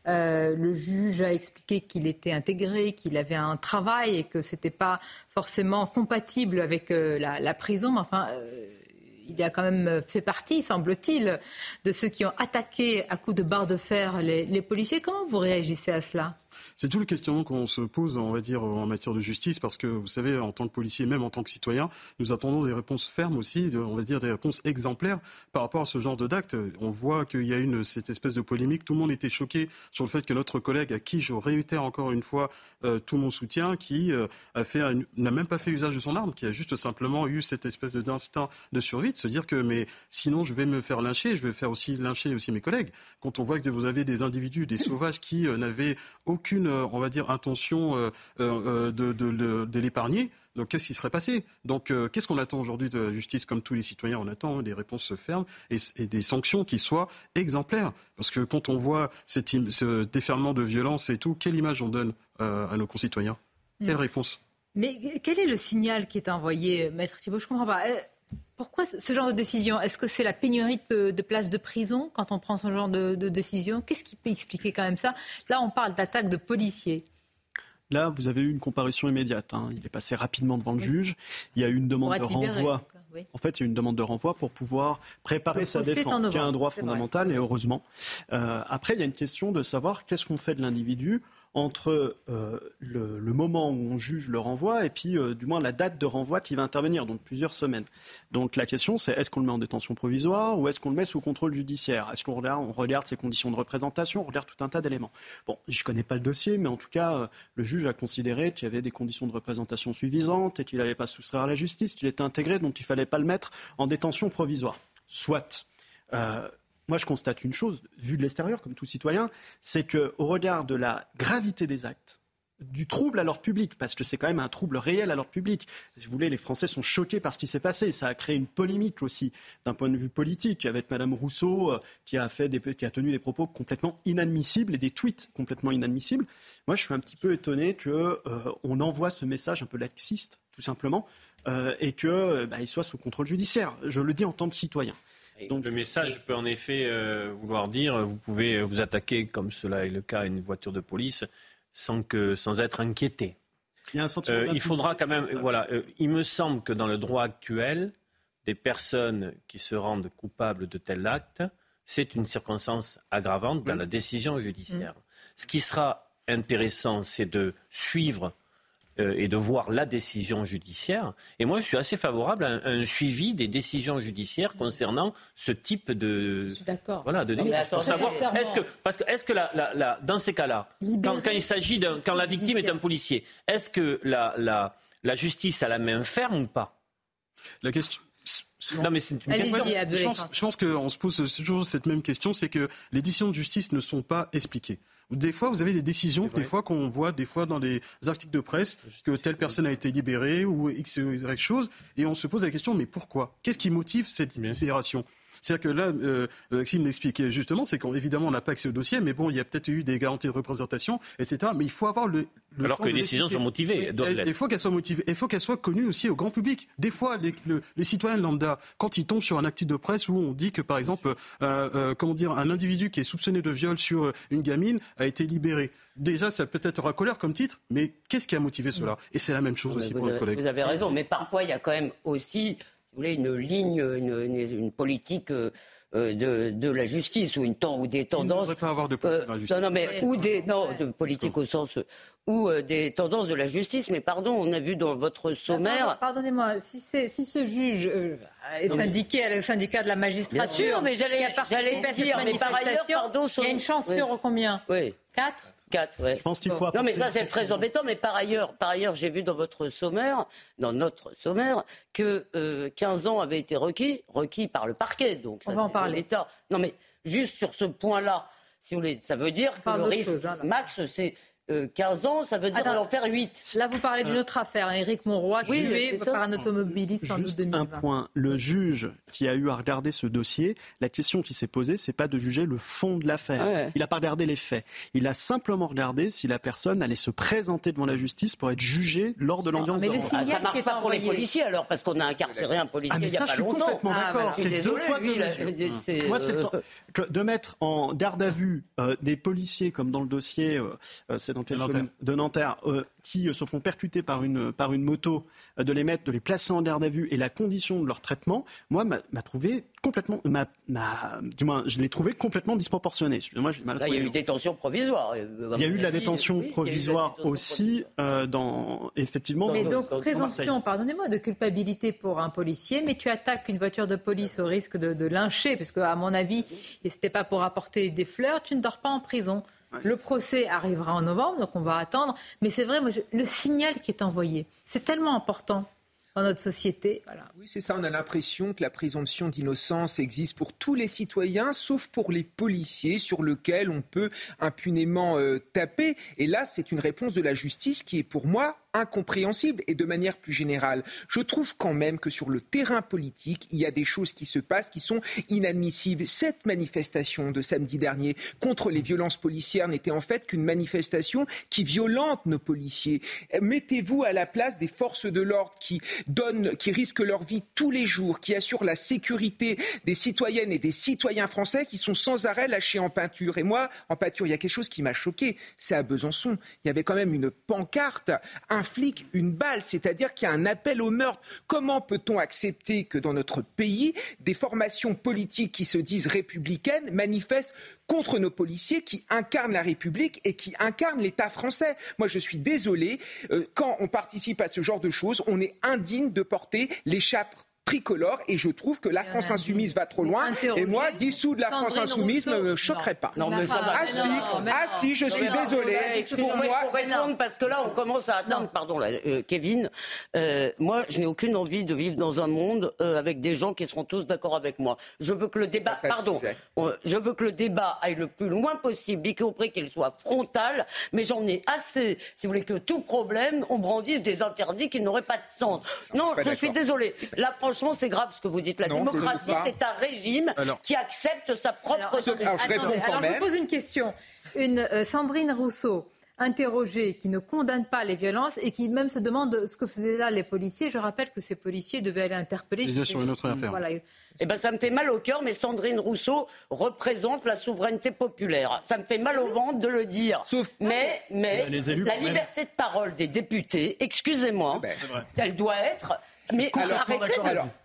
euh, le juge a expliqué qu'il était intégré, qu'il avait un travail et que ce n'était pas forcément compatible avec la, la, prison. Mais enfin il a quand même fait partie, semble-t-il, de ceux qui ont attaqué à coups de barre de fer les, policiers. Comment vous réagissez à cela?
C'est tout le questionnement qu'on se pose, on va dire, en matière de justice, parce que vous savez, en tant que policier, même en tant que citoyen, nous attendons des réponses fermes aussi, on va dire des réponses exemplaires par rapport à ce genre d'actes. On voit qu'il y a une cette espèce de polémique. Tout le monde était choqué sur le fait que notre collègue, à qui je réitère encore une fois euh, tout mon soutien, qui euh, a fait n'a même pas fait usage de son arme, qui a juste simplement eu cette espèce d'instinct de survie, de se dire que mais sinon je vais me faire lyncher, je vais faire aussi lyncher aussi mes collègues. Quand on voit que vous avez des individus, des sauvages qui euh, n'avaient aucune, on va dire, intention euh, euh, de, de- de- de l'épargner. Donc qu'est-ce qui serait passé? Donc euh, qu'est-ce qu'on attend aujourd'hui de la justice? Comme tous les citoyens, on attend hein, des réponses fermes et, et des sanctions qui soient exemplaires. Parce que quand on voit ce déferlement de violence et tout, quelle image on donne euh, à nos concitoyens? Quelle réponse?
Mais quel est le signal qui est envoyé, euh, Maître Thibault? Je ne comprends pas. Pourquoi ce genre de décision? Est-ce que c'est la pénurie de, de places de prison quand on prend ce genre de, de décision? Qu'est-ce qui peut expliquer quand même ça? Là, on parle d'attaque de policiers.
Là, vous avez eu une comparution immédiate. hein. Il est passé rapidement devant le juge. Il y a eu une demande de
libéré,
renvoi.
oui.
En fait, il y a eu une demande de renvoi pour pouvoir préparer
Le
sa défense, qui est un droit fondamental, et heureusement. Euh, après, il y a une question de savoir qu'est-ce qu'on fait de l'individu entre euh, le, moment où on juge le renvoi et puis, euh, du moins, la date de renvoi qui va intervenir, donc plusieurs semaines. Donc la question, c'est est-ce qu'on le met en détention provisoire ou est-ce qu'on le met sous contrôle judiciaire? Est-ce qu'on regarde, on regarde ses conditions de représentation On regarde tout un tas d'éléments? Bon, je ne connais pas le dossier, mais en tout cas, euh, le juge a considéré qu'il y avait des conditions de représentation suffisantes et qu'il n'allait pas soustraire à la justice, qu'il était intégré, donc il ne fallait pas le mettre en détention provisoire. Soit. Euh, moi, je constate une chose, vu de l'extérieur, comme tout citoyen, c'est qu'au regard de la gravité des actes, du trouble à l'ordre public, parce que c'est quand même un trouble réel à l'ordre public. Si vous voulez, les Français sont choqués par ce qui s'est passé. Ça a créé une polémique aussi, d'un point de vue politique, avec Madame Rousseau, euh, qui a, fait des, qui a tenu des propos complètement inadmissibles et des tweets complètement inadmissibles. Moi, je suis un petit peu étonné qu'on envoie ce message un peu laxiste, tout simplement, euh, et qu'il euh, bah, soit sous contrôle judiciaire. Je le dis en tant que citoyen.
Donc le message peut en effet euh, vouloir dire vous pouvez vous attaquer, comme cela est le cas, à une voiture de police sans, que, sans être inquiété.
Il y a un sentiment
Euh, il faudra quand même. Voilà, euh, il me semble que dans le droit actuel, des personnes qui se rendent coupables de tel acte, c'est une circonstance aggravante dans la décision judiciaire. Ce qui sera intéressant, c'est de suivre et de voir la décision judiciaire. Et moi, je suis assez favorable à un, à un suivi des décisions judiciaires concernant ce type de.
D'accord.
Voilà, de
attends,
Pour savoir, est-ce que, parce que, est-ce que la, la- la- dans ces cas-là, quand, quand il s'agit d'un, quand la victime est un policier, est-ce que la, la, la justice a la main ferme ou pas?
La question.
Non, mais c'est une question.
Pense, je pense qu'on se pose toujours cette même question, c'est que les décisions de justice ne sont pas expliquées. Des fois, vous avez des décisions, des fois qu'on voit, des fois dans des articles de presse, que telle personne a été libérée ou X ou Y chose, et on se pose la question, mais pourquoi? Qu'est-ce qui motive cette libération? C'est-à-dire que là, euh, Maxime l'expliquait justement, c'est qu'évidemment, on n'a pas accès au dossier, mais bon, il y a peut-être eu des garanties de représentation, etc. Mais il faut avoir le. le
Alors
temps
que les
de
décisions sont motivées.
Il faut qu'elles soient motivées. Il faut qu'elles soient connues aussi au grand public. Des fois, les, le- les citoyens lambda, quand ils tombent sur un article de presse où on dit que, par exemple, euh, euh, comment dire, un individu qui est soupçonné de viol sur euh, une gamine a été libéré. Déjà, ça peut être colère comme titre, mais qu'est-ce qui a motivé cela? Et c'est la même chose
Mais
aussi pour le
avez,
collègue.
vous avez raison, mais parfois il y a quand même aussi, si vous voulez, une ligne, une, une- une politique euh, euh, de, de la justice ou une temps ou des tendances.
Il ne pas avoir de politique dans la justice.
non, non, mais ou des non de politique au sens euh, ou euh, des tendances de la justice. Mais pardon, on a vu dans votre sommaire.
Pardon- Pardonnez-moi, si, c'est- si ce juge euh, est syndiqué à le syndicat de la magistrature,
Bien sûr, mais j'allais- j'allais dire, mais par ailleurs, pardon,
il y a une chance
oui.
sur combien?
Oui.
Quatre?
Ouais.
Je pense qu'il faut
Non, mais ça, c'est très embêtant. Mais par ailleurs, par ailleurs, j'ai vu dans votre sommaire, dans notre sommaire, que euh, 15 ans avaient été requis, requis par le parquet. Donc, ça,
On va en
c'est
parler.
l'État. Non, mais juste sur ce point-là, si vous voulez, ça veut dire que le risque
chose, hein,
max, c'est euh, 15 ans, ça veut dire
Attends.
en faire 8.
Là, vous parlez d'une autre affaire. Éric Monroy,
Oui,
tué par un automobiliste en août
Juste
2020.
un point. Le juge qui a eu à regarder ce dossier, la question qui s'est posée, c'est pas de juger le fond de l'affaire.
Ouais.
Il n'a pas regardé les faits. Il a simplement regardé si la personne allait se présenter devant la justice pour être jugée lors de l'audience
mais
de
le.
Ah, ça marche pas pour les policiers alors, parce qu'on a incarcéré un policier
Ah, mais
il n'y a
ça,
pas
je suis complètement
Ah,
d'accord.
Je suis
C'est deux fois
lui, c'est,
Moi, c'est
euh,
de mettre en garde à vue euh, des policiers, comme dans le dossier, euh, euh, c'est dans dans quelle commune de Nanterre, euh, qui euh, se font percuter par une, par une moto, euh, de les mettre, de les placer en garde à vue et la condition de leur traitement, moi, m'a trouvé complètement, du moins, je l'ai trouvé complètement disproportionné. Excusez-moi, j'ai mal
Là, il y a eu détention provisoire.
Il y a eu de la détention provisoire aussi euh, dans effectivement.
Mais donc,
dans-
présomption, pardonnez-moi, de culpabilité pour un policier, mais tu attaques une voiture de police au risque de, de lyncher, parce qu'à mon avis, et c'était pas pour apporter des fleurs, tu ne dors pas en prison. Le procès arrivera en novembre, donc on va attendre. Mais c'est vrai, moi, je- le signal qui est envoyé, c'est tellement important dans notre société. Voilà.
Oui, c'est ça. On a l'impression que la présomption d'innocence existe pour tous les citoyens, sauf pour les policiers, sur lesquels on peut impunément euh, taper. Et là, c'est une réponse de la justice qui est pour moi incompréhensible. Et de manière plus générale, je trouve quand même que sur le terrain politique, il y a des choses qui se passent qui sont inadmissibles. Cette manifestation de samedi dernier contre les violences policières n'était en fait qu'une manifestation qui violente nos policiers. Mettez-vous à la place des forces de l'ordre qui donnent, qui risquent leur vie tous les jours, qui assurent la sécurité des citoyennes et des citoyens français qui sont sans arrêt lâchés en peinture. Et moi, en peinture, il y a quelque chose qui m'a choqué. C'est à Besançon. Il y avait quand même une pancarte, flic, une balle, c'est-à-dire qu'il y a un appel au meurtre. Comment peut-on accepter que dans notre pays, des formations politiques qui se disent républicaines manifestent contre nos policiers qui incarnent la République et qui incarnent l'État français? Moi, je suis désolé, euh, quand on participe à ce genre de choses, on est indigne de porter l'écharpe tricolore et je trouve que la France insoumise va trop loin. Et moi dissoudre la France
Sandrine
insoumise ne me choquerait pas. Ah
Mais
si, ah si, je suis désolé.
Excusez-moi,
Pour moi,
pour répondre, parce que là, on commence à atteindre, pardon, là, euh, Kevin, euh, moi, je n'ai aucune envie de vivre dans un monde euh, avec des gens qui seront tous d'accord avec moi. Je veux que le débat,
le
pardon, je veux que le débat aille le plus loin possible, y compris qu'il soit frontal, mais j'en ai assez, si vous voulez, que tout problème, on brandisse des interdits qui n'auraient pas de sens. Non, je suis
d'accord.
désolée. Là, franchement, c'est grave ce que vous dites. La
Non,
démocratie, c'est un régime
Alors-
qui accepte sa propre...
Alors, attendez, attendez. Alors, je vous pose une question. Une euh, Sandrine Rousseau, interrogée, qui ne condamne pas les violences et qui même se demande ce que faisaient là les policiers. Je rappelle que ces policiers devaient aller interpeller.
Yeux sur une autre affaire.
Voilà.
Eh ben, ça me fait mal au cœur, mais Sandrine Rousseau représente la souveraineté populaire. Ça me fait mal au ventre de le dire. mais, mais,
Les élus,
la liberté de parole des députés, excusez-moi, elle doit être. Mais
Alors,
arrêtez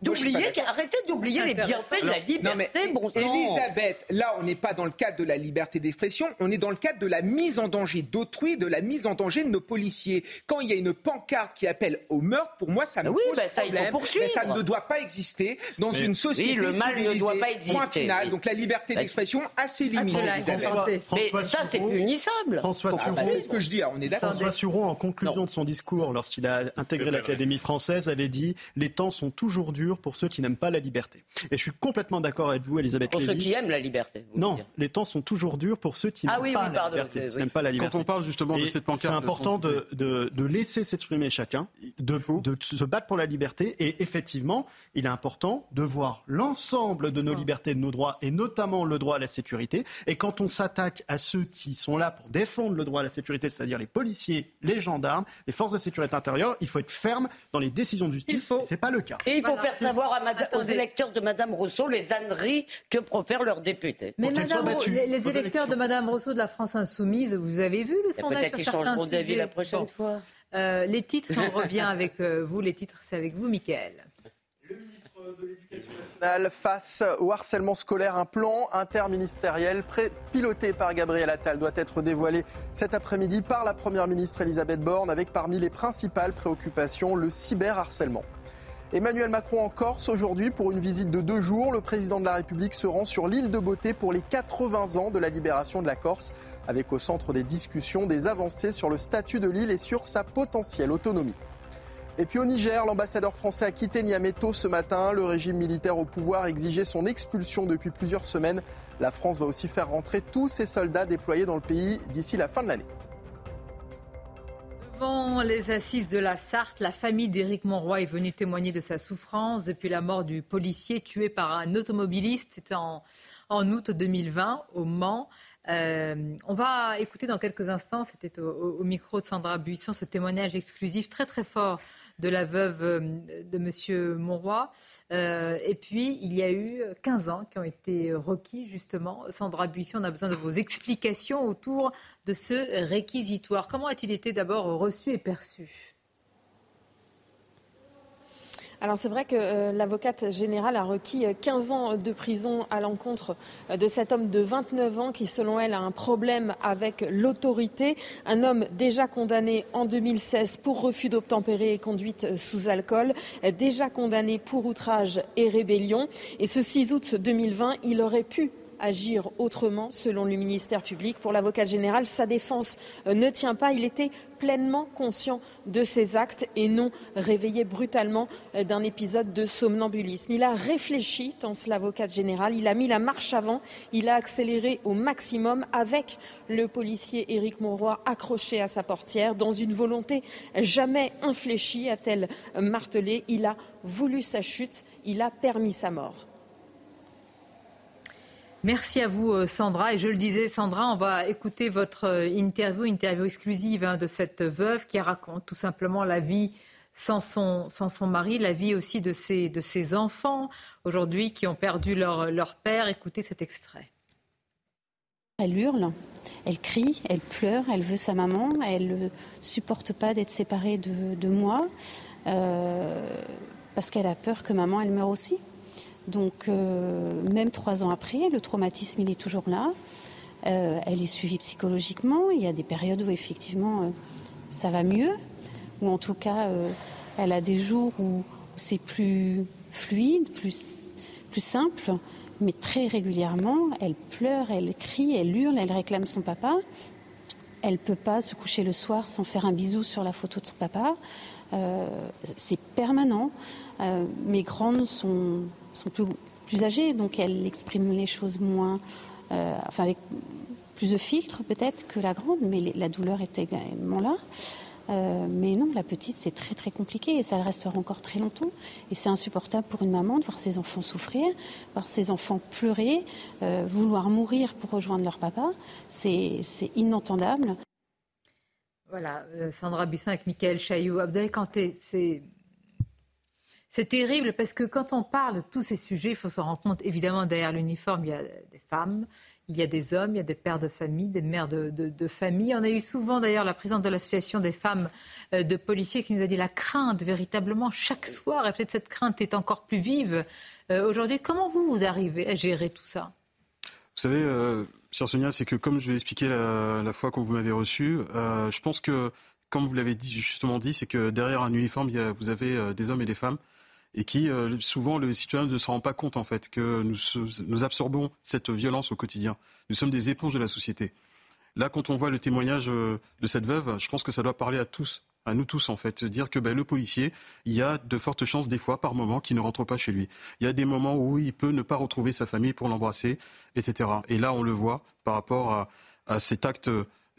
d'oublier, arrêtez les bienfaits de la liberté.
non, mais,
bon.
Elisabeth, là, on n'est pas dans le cadre de la liberté d'expression, on est dans le cadre de la mise en danger d'autrui, de la mise en danger de nos policiers. Quand il y a une pancarte qui appelle au meurtre, pour moi, ça me
Oui,
pose
ben, ça,
problème. mais ça ne doit pas exister dans
Mais-
une société
Oui, le mal ne doit pas
Point
exister,
final.
oui.
Donc la liberté
Bah,
d'expression a ses limites.
Voilà,
Elisabeth.
François-
Mais
François
ça, c'est punissable.
François
Ah, bah,
Sureau-
c'est ce que je dis, on est d'accord.
François Sureau, en conclusion de son discours, lorsqu'il a intégré l'Académie française, avait dit Les temps sont toujours durs pour ceux qui n'aiment pas la liberté. Et je suis complètement d'accord avec vous, Elisabeth
Pour ceux qui aiment la liberté. vous
Non, les temps sont toujours durs pour ceux qui
Ah
n'aiment
oui,
pas
oui,
la liberté.
oui,
qui
oui.
n'aiment pas la
Quand
liberté.
on parle justement de
Et
cette pancarte,
c'est important de, de- de laisser s'exprimer chacun, de, de se battre pour la liberté. Et effectivement, il est important de voir l'ensemble de nos libertés, de nos droits, et notamment le droit à la sécurité. Et quand on s'attaque à ceux qui sont là pour défendre le droit à la sécurité, c'est-à-dire les policiers, les gendarmes, les forces de sécurité intérieure, il faut être ferme dans les décisions de justice. Et c'est pas le cas.
Et il faut
Voilà.
faire savoir à mada- aux électeurs de Madame Rousseau les âneries que profèrent leurs députés.
Mais Madame, les, les électeurs de Madame Rousseau de la France Insoumise, vous avez vu le
Et
sondage
peut-être qu'ils changeront d'avis la prochaine
Bon.
fois.
Euh, les titres, on revient avec euh, vous. Les titres, c'est avec vous, Michael.
nationale face au harcèlement scolaire. Un plan interministériel pré- piloté par Gabriel Attal doit être dévoilé cet après-midi par la Première ministre Elisabeth Borne avec parmi les principales préoccupations le cyberharcèlement. Emmanuel Macron en Corse aujourd'hui pour une visite de deux jours. Le président de la République se rend sur l'île de Beauté pour les 80 ans de la libération de la Corse, avec au centre des discussions des avancées sur le statut de l'île et sur sa potentielle autonomie. Et puis au Niger, l'ambassadeur français a quitté Niamey tôt ce matin. Le régime militaire au pouvoir exigeait son expulsion depuis plusieurs semaines. La France va aussi faire rentrer tous ses soldats déployés dans le pays d'ici la fin de l'année.
Devant les assises de la Sarthe, la famille d'Éric Monroy est venue témoigner de sa souffrance depuis la mort du policier tué par un automobiliste. C'était en, août 2020 au Mans. Euh, on va écouter dans quelques instants, c'était au micro de Sandra Buisson, ce témoignage exclusif très très fort de la veuve euh, de M. Monroy. Euh, et puis, il y a eu 15 ans qui ont été requis, justement. Sandra Buisson, on a besoin de vos explications autour de ce réquisitoire. Comment a-t-il été d'abord reçu et perçu?
Alors c'est vrai que euh, l'avocate générale a requis 15 euh, ans de prison à l'encontre euh, de cet homme de 29 ans qui, selon elle, a un problème avec l'autorité. Un homme déjà condamné en 2016 pour refus d'obtempérer et conduite sous alcool, déjà condamné pour outrage et rébellion. Et ce 6 août 2020, il aurait pu agir autrement, selon le ministère public. Pour l'avocat général, sa défense euh, ne tient pas. Il était pleinement conscient de ses actes et non réveillé brutalement euh, d'un épisode de somnambulisme. Il a réfléchi, pense l'avocat général, il a mis la marche avant, il a accéléré au maximum avec le policier Éric Monroy accroché à sa portière dans une volonté jamais infléchie, a-t-elle martelé. Il a voulu sa chute, il a permis sa mort.
Merci à vous, euh, Sandra. Et je le disais, Sandra, on va écouter votre euh, interview, interview exclusive hein, de cette veuve qui raconte tout simplement la vie sans son, mari, la vie aussi de ses, enfants aujourd'hui qui ont perdu leur, leur père. Écoutez cet extrait.
Elle hurle, elle crie, elle pleure, elle veut sa maman, elle ne supporte pas d'être séparée de, moi euh, parce qu'elle a peur que maman, elle meure aussi. Donc, euh, même trois ans après, le traumatisme, il est toujours là. Euh, elle est suivie psychologiquement. Il y a des périodes où, effectivement, euh, ça va mieux. Ou en tout cas, elle a des jours où, c'est plus fluide, plus, plus simple. Mais très régulièrement, elle pleure, elle crie, elle hurle, elle réclame son papa. Elle ne peut pas se coucher le soir sans faire un bisou sur la photo de son papa. c'est permanent. mes grandes sont sont plus, plus âgées, donc elles expriment les choses moins, euh, enfin avec plus de filtres peut-être que la grande, mais la douleur est également là. Euh, mais non, la petite, c'est très très compliqué et ça le restera encore très longtemps. Et c'est insupportable pour une maman de voir ses enfants souffrir, voir ses enfants pleurer, euh, vouloir mourir pour rejoindre leur papa. C'est inentendable.
Voilà, Sandra Bisson avec Michael Chaillou. Abdel Kanté, c'est c'est terrible parce que quand on parle de tous ces sujets, il faut se rendre compte, évidemment, derrière l'uniforme, il y a des femmes, il y a des hommes, il y a des pères de famille, des mères de, famille. On a eu souvent d'ailleurs la présidente de l'association des femmes euh, de policiers qui nous a dit la crainte véritablement chaque soir, et peut-être cette crainte est encore plus vive euh, aujourd'hui. Comment vous, vous arrivez à gérer tout ça?
Vous savez, euh, chère Sonia, c'est que comme je l'ai expliqué la, fois quand vous m'avez reçu, je pense que, comme vous l'avez justement dit, c'est que derrière un uniforme, vous avez des hommes et des femmes et qui euh, souvent le citoyen ne se rend pas compte en fait que nous, absorbons cette violence au quotidien. Nous sommes des éponges de la société. Là, quand on voit le témoignage euh, de cette veuve, je pense que ça doit parler à tous, à nous tous en fait, dire que ben, le policier, il y a de fortes chances des fois, par moment, qu'il ne rentre pas chez lui. Il y a des moments où il peut ne pas retrouver sa famille pour l'embrasser, etc. Et là, on le voit par rapport à cet acte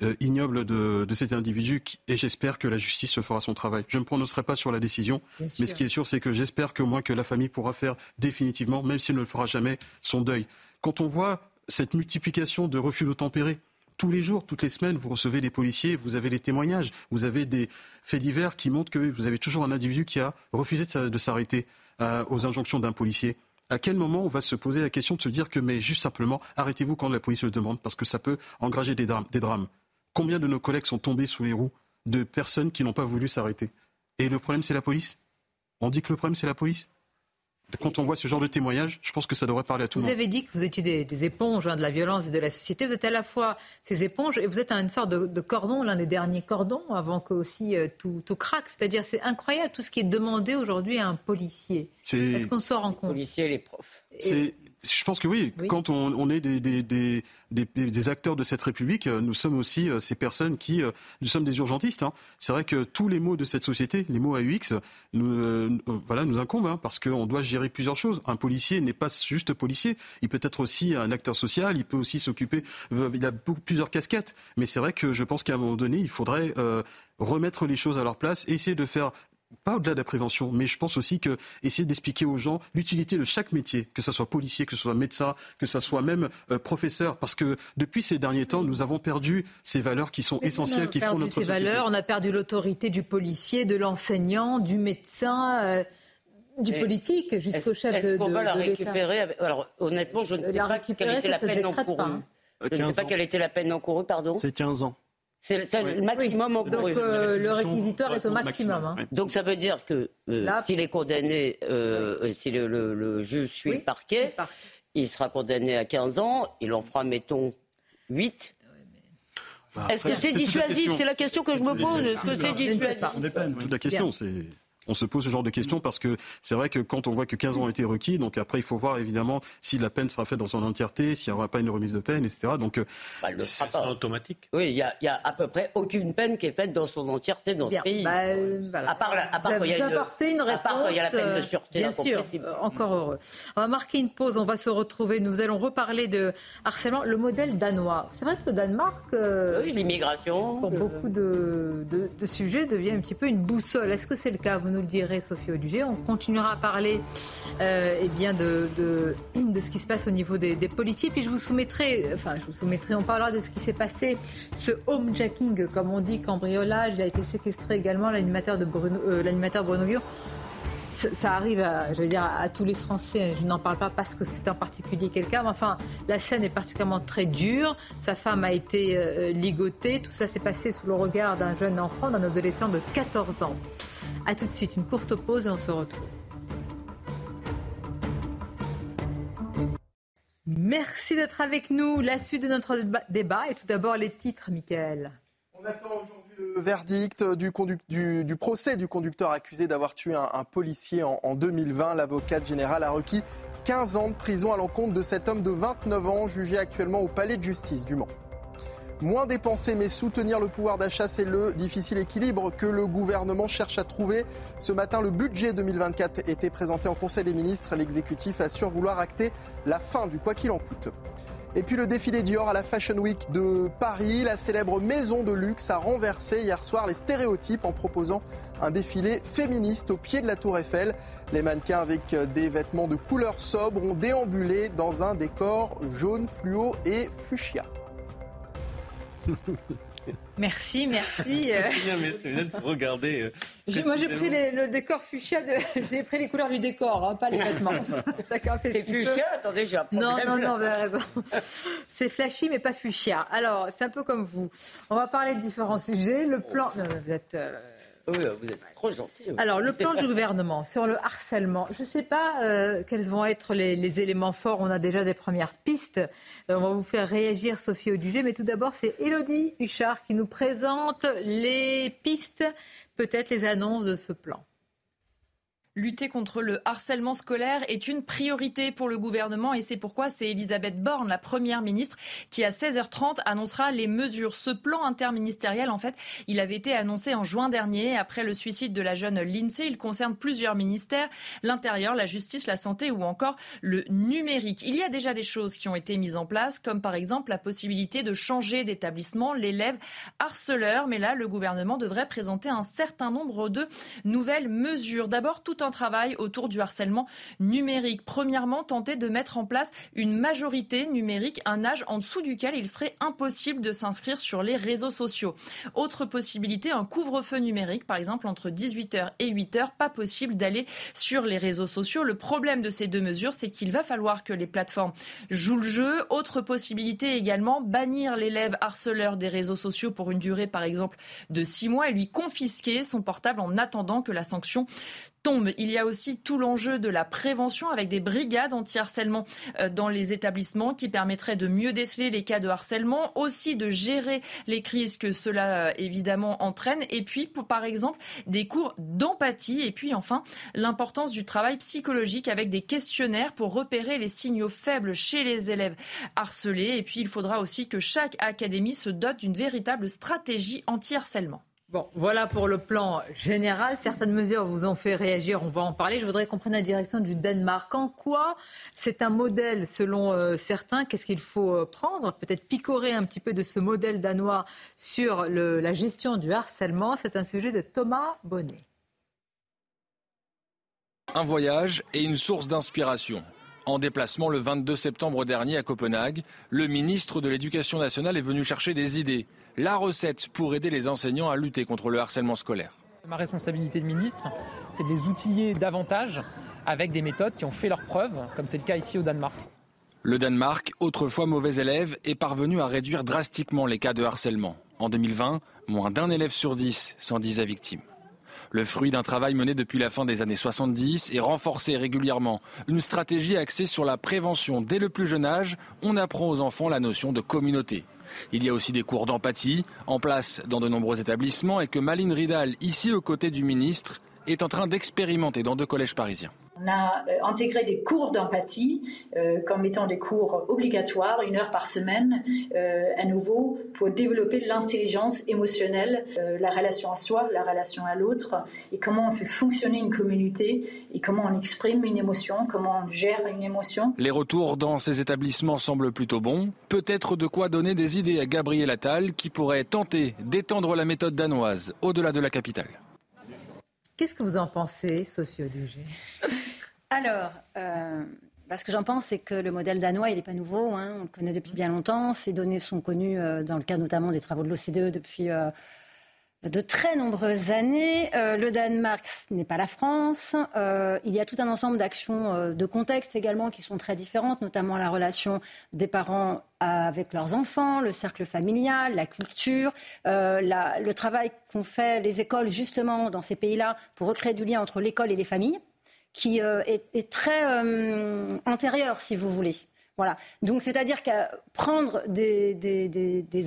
euh, ignoble de, cet individu et j'espère que la justice fera son travail. Je ne me prononcerai pas sur la décision, mais ce qui est sûr, c'est que j'espère qu'au moins que la famille pourra faire définitivement, même s'il ne le fera jamais, son deuil. Quand on voit cette multiplication de refus de tempérer, tous les jours, toutes les semaines, vous recevez des policiers, vous avez des témoignages, vous avez des faits divers qui montrent que vous avez toujours un individu qui a refusé de s'arrêter euh, aux injonctions d'un policier. À quel moment on va se poser la question de se dire que, mais juste simplement, arrêtez-vous quand la police le demande, parce que ça peut engager des drames? Combien de nos collègues sont tombés sous les roues de personnes qui n'ont pas voulu s'arrêter? Et le problème, c'est la police? On dit que le problème, c'est la police? Quand on voit ce genre de témoignage, je pense que ça devrait parler à tout le monde.
Vous avez dit que vous étiez des, éponges hein, de la violence et de la société. Vous êtes à la fois ces éponges et vous êtes une sorte de, cordon, l'un des derniers cordons, avant que aussi euh, tout, craque. C'est-à-dire, c'est incroyable tout ce qui est demandé aujourd'hui à un policier. Est-ce qu'on s'en rend compte? Les
policiers et les profs.
Je pense que oui. Quand on, est des, acteurs de cette République, euh, nous sommes aussi euh, ces personnes qui, euh, nous sommes des urgentistes. Hein. C'est vrai que tous les mots de cette société, les mots AUX, nous, voilà, nous incombent hein, parce qu'on doit gérer plusieurs choses. Un policier n'est pas juste policier. Il peut être aussi un acteur social. Il peut aussi s'occuper. Il a plusieurs casquettes. Mais c'est vrai que je pense qu'à un moment donné, il faudrait remettre les choses à leur place, essayer de faire pas au-delà de la prévention, mais je pense aussi que essayer d'expliquer aux gens l'utilité de chaque métier, que ce soit policier, que ce soit médecin, que ce soit même euh, professeur, parce que depuis ces derniers temps, nous avons perdu ces valeurs qui sont essentielles, qui font notre
ces
société.
valeurs, on a perdu l'autorité du policier, de l'enseignant, du médecin. euh, du
Et
politique jusqu'au
Est-ce-
chef de,
Est-ce qu'on
de-
va la
de
récupérer avec- Alors, honnêtement, je ne
La
sais pas
récupérer,
quelle était
ça
la peine encourue.
pas, hein.
Je ne sais
15
pas
ans.
quelle était la peine encourue, pardon.
C'est 15 ans.
C'est c'est le maximum
Oui.
encouru.
Donc, euh, le réquisitoire est au maximum. hein.
Donc ça veut dire que euh,
Là-
s'il est condamné, euh, si le, le- le juge suit
Oui,
le parquet,
c'est
il sera condamné à 15 ans, il en fera, mettons, 8.
Bah,
Est-ce que c'est dissuasif?
question.
C'est la question que je me pose. Est-ce que c'est dissuasif?
Toute la question, c'est on se pose ce genre de questions parce que c'est vrai que quand on voit que 15 ans ont été requis, donc après il faut voir évidemment si la peine sera faite dans son entièreté, s'il n'y aura pas une remise de peine, etc. Donc euh,
Bah, le pas.
automatique.
Oui, il y, y a à peu près aucune peine qui est faite dans son entièreté dans
Bien,
ce pays.
bah, euh, voilà.
À part, la- à part
Vous
quand il y a
avez
une-
une
à
réponse.
part quand il y a la peine de
euh,
sûreté
Bien sûr, euh, encore heureux. On va marquer une pause, on va se retrouver. Nous allons reparler de harcèlement, le modèle danois. C'est vrai que le Danemark, euh,
Oui, l'immigration.
pour
le-
beaucoup de, de- de sujets, devient un petit peu une boussole. Est-ce que c'est le cas? Vous nous le direz, Sophie Audugé. On continuera à parler euh, eh bien de, de, de ce qui se passe au niveau des, des politiques. Puis je vous soumettrai, enfin, je vous soumettrai, on parlera de ce qui s'est passé, ce homejacking, comme on dit, cambriolage. Il a été séquestré également, l'animateur Bruno, euh, Bruno. Ça arrive, à, je veux dire, à tous les Français. Je n'en parle pas parce que c'est en particulier quelqu'un, mais enfin, la scène est particulièrement très dure. Sa femme a été euh, ligotée. Tout ça s'est passé sous le regard d'un jeune enfant, d'un adolescent de 14 ans. A tout de suite, une courte pause et on se retrouve. Merci d'être avec nous. La suite de notre déba- débat et tout d'abord les titres, Michael.
On attend aujourd'hui verdict du, procès du conducteur accusé d'avoir tué un, policier en, en 2020. L'avocate générale a requis 15 ans de prison à l'encontre de cet homme de 29 ans, jugé actuellement au palais de justice du Mans. Moins dépenser mais soutenir le pouvoir d'achat, c'est le difficile équilibre que le gouvernement cherche à trouver. Ce matin, le budget 2024 était présenté en Conseil des ministres. L'exécutif assure vouloir acter la fin du quoi qu'il en coûte. Et puis le défilé Dior à la Fashion Week de Paris, la célèbre maison de luxe a renversé hier soir les stéréotypes en proposant un défilé féministe au pied de la Tour Eiffel. Les mannequins avec des vêtements de couleur sobre ont déambulé dans un décor jaune, fluo et fuchsia.
Merci, merci. euh.
C'est bien, mais c'est bien pour regarder. euh,
Moi, j'ai pris les- le décor fuchsia, de- j'ai pris les couleurs du décor, hein, pas les vêtements. Chacun fait ce
C'est
qu'il
fuchsia
peut.
Attendez, j'ai un
Non,
problème.
non, non, vous avez raison. C'est flashy, mais pas fuchsia. Alors, c'est un peu comme vous. On va parler de différents sujets. Le plan. Non, vous êtes. euh,
Oui, vous êtes trop gentil.
Alors, le plan du gouvernement sur le harcèlement, je ne sais pas euh, quels vont être les, éléments forts. On a déjà des premières pistes. Euh, on va vous faire réagir, Sophie Audugé. Mais tout d'abord, c'est Élodie Huchard qui nous présente les pistes, peut-être les annonces de ce plan.
Lutter contre le harcèlement scolaire est une priorité pour le gouvernement et c'est pourquoi c'est Elisabeth Borne, la première ministre, qui à 16h30 annoncera les mesures. Ce plan interministériel, en fait, il avait été annoncé en juin dernier après le suicide de la jeune Lindsay. Il concerne plusieurs ministères, l'intérieur, la justice, la santé ou encore le numérique. Il y a déjà des choses qui ont été mises en place, comme par exemple la possibilité de changer d'établissement l'élève harceleur. Mais là, le gouvernement devrait présenter un certain nombre de nouvelles mesures. D'abord, tout un travail autour du harcèlement numérique. Premièrement, tenter de mettre en place une majorité numérique, un âge en dessous duquel il serait impossible de s'inscrire sur les réseaux sociaux. Autre possibilité, un couvre-feu numérique, par exemple entre 18h et 8h, pas possible d'aller sur les réseaux sociaux. Le problème de ces deux mesures, c'est qu'il va falloir que les plateformes jouent le jeu. Autre possibilité également, bannir l'élève harceleur des réseaux sociaux pour une durée, par exemple, de six mois et lui confisquer son portable en attendant que la sanction Il y a aussi tout l'enjeu de la prévention avec des brigades anti-harcèlement euh, dans les établissements qui permettraient de mieux déceler les cas de harcèlement, aussi de gérer les crises que cela euh, évidemment entraîne, et puis par exemple des cours d'empathie, et puis enfin l'importance du travail psychologique avec des questionnaires pour repérer les signaux faibles chez les élèves harcelés, et puis il faudra aussi que chaque académie se dote d'une véritable stratégie anti-harcèlement.
Bon, voilà pour le plan général. Certaines mesures vous ont fait réagir, on va en parler. Je voudrais qu'on prenne la direction du Danemark. En quoi c'est un modèle selon euh, certains? Qu'est-ce qu'il faut euh, prendre? Peut-être picorer un petit peu de ce modèle danois sur la gestion du harcèlement. C'est un sujet de Thomas Bonnet.
Un voyage et une source d'inspiration. En déplacement le 22 septembre dernier à Copenhague, le ministre de l'Éducation nationale est venu chercher des idées, la recette pour aider les enseignants à lutter contre le harcèlement scolaire.
Ma responsabilité de ministre, c'est de les outiller davantage avec des méthodes qui ont fait leurs preuves, comme c'est le cas ici au Danemark.
Le Danemark, autrefois mauvais élève, est parvenu à réduire drastiquement les cas de harcèlement. En 2020, moins d'un élève sur dix s'en disait victime. Le fruit d'un travail mené depuis la fin des années 70 et renforcé régulièrement. Une stratégie axée sur la prévention dès le plus jeune âge. On apprend aux enfants la notion de communauté. Il y a aussi des cours d'empathie en place dans de nombreux établissements et que Maline Ridal, ici aux côtés du ministre, est en train d'expérimenter dans deux collèges parisiens.
On a euh, intégré des cours d'empathie euh, comme étant des cours obligatoires, une heure par semaine, euh, à nouveau, pour développer l'intelligence émotionnelle, la relation à soi, la relation à l'autre, et comment on fait fonctionner une communauté, et comment on exprime une émotion, comment on gère une émotion.
Les retours dans ces établissements semblent plutôt bons. Peut-être de quoi donner des idées à Gabriel Attal, qui pourrait tenter d'étendre la méthode danoise au-delà de la capitale.
Qu'est-ce que vous en pensez, Sophie Audugé
Alors, euh, ce que j'en pense, c'est que le modèle danois, il n'est pas nouveau. Hein. on le connaît depuis bien longtemps. Ces données sont connues euh, dans le cadre notamment des travaux de l'OCDE depuis euh, de très nombreuses années. Euh, le Danemark n'est pas la France. Euh, il y a tout un ensemble d'actions euh, de contexte également qui sont très différentes, notamment la relation des parents avec leurs enfants, le cercle familial, la culture, le travail qu'ont fait les écoles justement dans ces pays-là pour recréer du lien entre l'école et les familles, qui est, très antérieur, si vous voulez. Voilà. Donc, c'est-à-dire que prendre des,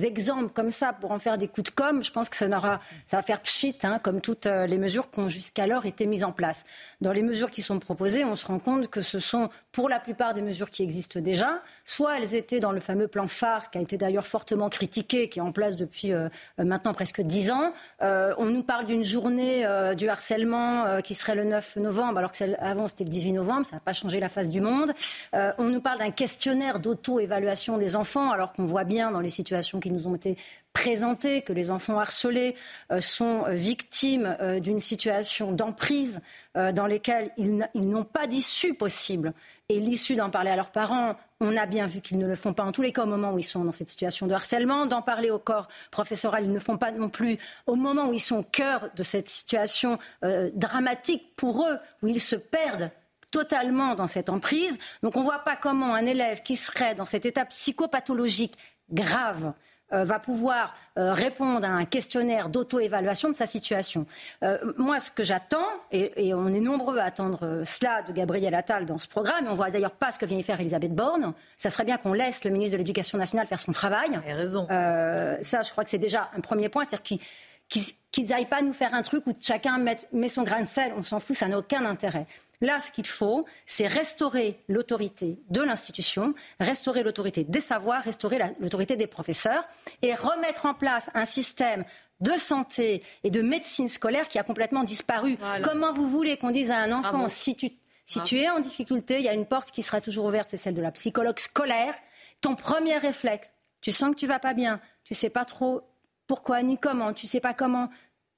exemples comme ça pour en faire des coups de com', je pense que ça, n'aura, ça va faire pchit, hein, comme toutes euh, les mesures qui ont jusqu'alors été mises en place. Dans les mesures qui sont proposées, on se rend compte que ce sont, pour la plupart des mesures qui existent déjà, soit elles étaient dans le fameux plan phare, qui a été d'ailleurs fortement critiqué, qui est en place depuis euh, maintenant presque dix ans. Euh, on nous parle d'une journée du harcèlement qui serait le 9 novembre, alors qu'avant c'était le 18 novembre, ça n'a pas changé la face du monde. on nous parle d'un question questionnaire d'auto-évaluation des enfants, alors qu'on voit bien dans les situations qui nous ont été présentées que les enfants harcelés euh, sont euh, victimes euh, d'une situation d'emprise dans laquelle ils n'ont pas d'issue possible. Et l'issue d'en parler à leurs parents, on a bien vu qu'ils ne le font pas en tous les cas au moment où ils sont dans cette situation de harcèlement. D'en parler au corps professoral, ils ne le font pas non plus au moment où ils sont au cœur de cette situation dramatique pour eux, où ils se perdent totalement dans cette emprise. Donc on ne voit pas comment un élève qui serait dans cet état psychopathologique grave va pouvoir euh, répondre à un questionnaire d'auto-évaluation de sa situation. Euh, moi, ce que j'attends, et, on est nombreux à attendre cela de Gabriel Attal dans ce programme, et on ne voit d'ailleurs pas ce que vient y faire Elisabeth Borne, ça serait bien qu'on laisse le ministre de l'Éducation nationale faire son travail.
Il a raison.
ça, je crois que c'est déjà un premier point, c'est-à-dire qu'ils n'aillent pas nous faire un truc où chacun met son grain de sel, on s'en fout, ça n'a aucun intérêt. Là, ce qu'il faut, c'est restaurer l'autorité de l'institution, restaurer l'autorité des savoirs, restaurer l'autorité des professeurs et remettre en place un système de santé et de médecine scolaire qui a complètement disparu. Comment vous voulez qu'on dise à un enfant, si, tu, si tu es en difficulté, il y a une porte qui sera toujours ouverte, c'est celle de la psychologue scolaire. Ton premier réflexe, tu sens que tu vas pas bien, tu sais pas trop pourquoi ni comment, tu sais pas comment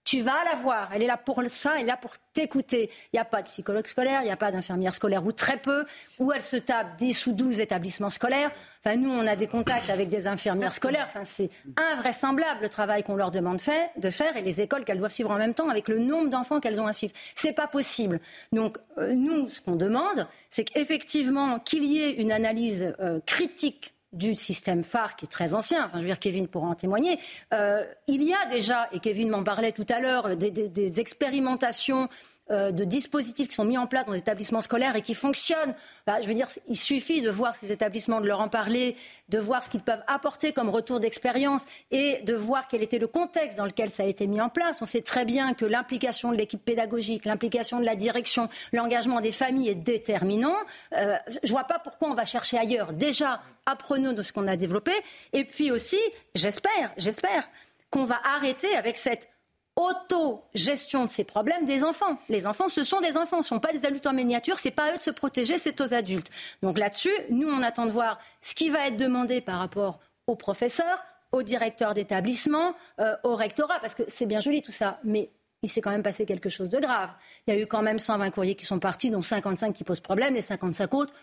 tu vas la voir. Elle est là pour ça, elle est là pour t'écouter. Il n'y a pas de psychologue scolaire, il n'y a pas d'infirmière scolaire, ou très peu, ou elle se tape 10 ou 12 établissements scolaires. Enfin, nous, on a des contacts avec des infirmières scolaires. Enfin, c'est invraisemblable le travail qu'on leur demande de faire et les écoles qu'elles doivent suivre en même temps avec le nombre d'enfants qu'elles ont à suivre. C'est pas possible. Donc, euh, nous, ce qu'on demande, c'est qu'effectivement, qu'il y ait une analyse euh, critique du système phare qui est très ancien, enfin je veux dire Kevin pourra en témoigner, euh, il y a déjà, et Kevin m'en parlait tout à l'heure, des expérimentations euh, de dispositifs qui sont mis en place dans les établissements scolaires et qui fonctionnent. Bah, je veux dire, il suffit de voir ces établissements, de leur en parler, de voir ce qu'ils peuvent apporter comme retour d'expérience et de voir quel était le contexte dans lequel ça a été mis en place. On sait très bien que l'implication de l'équipe pédagogique, l'implication de la direction, l'engagement des familles est déterminant. Euh, je ne vois pas pourquoi on va chercher ailleurs. Déjà, apprenons de ce qu'on a développé. Et puis aussi, j'espère, j'espère qu'on va arrêter avec cette auto-gestion de ces problèmes des enfants. Les enfants, ce sont des enfants, ce ne sont pas des adultes en miniature, c'est pas à eux de se protéger, c'est aux adultes. Donc là-dessus, nous, on attend de voir ce qui va être demandé par rapport aux professeurs, aux directeurs d'établissement, euh, au rectorat, parce que c'est bien joli tout ça, mais il s'est quand même passé quelque chose de grave. Il y a eu quand même 120 courriers qui sont partis, dont 55 qui posent problème, les 55 autres,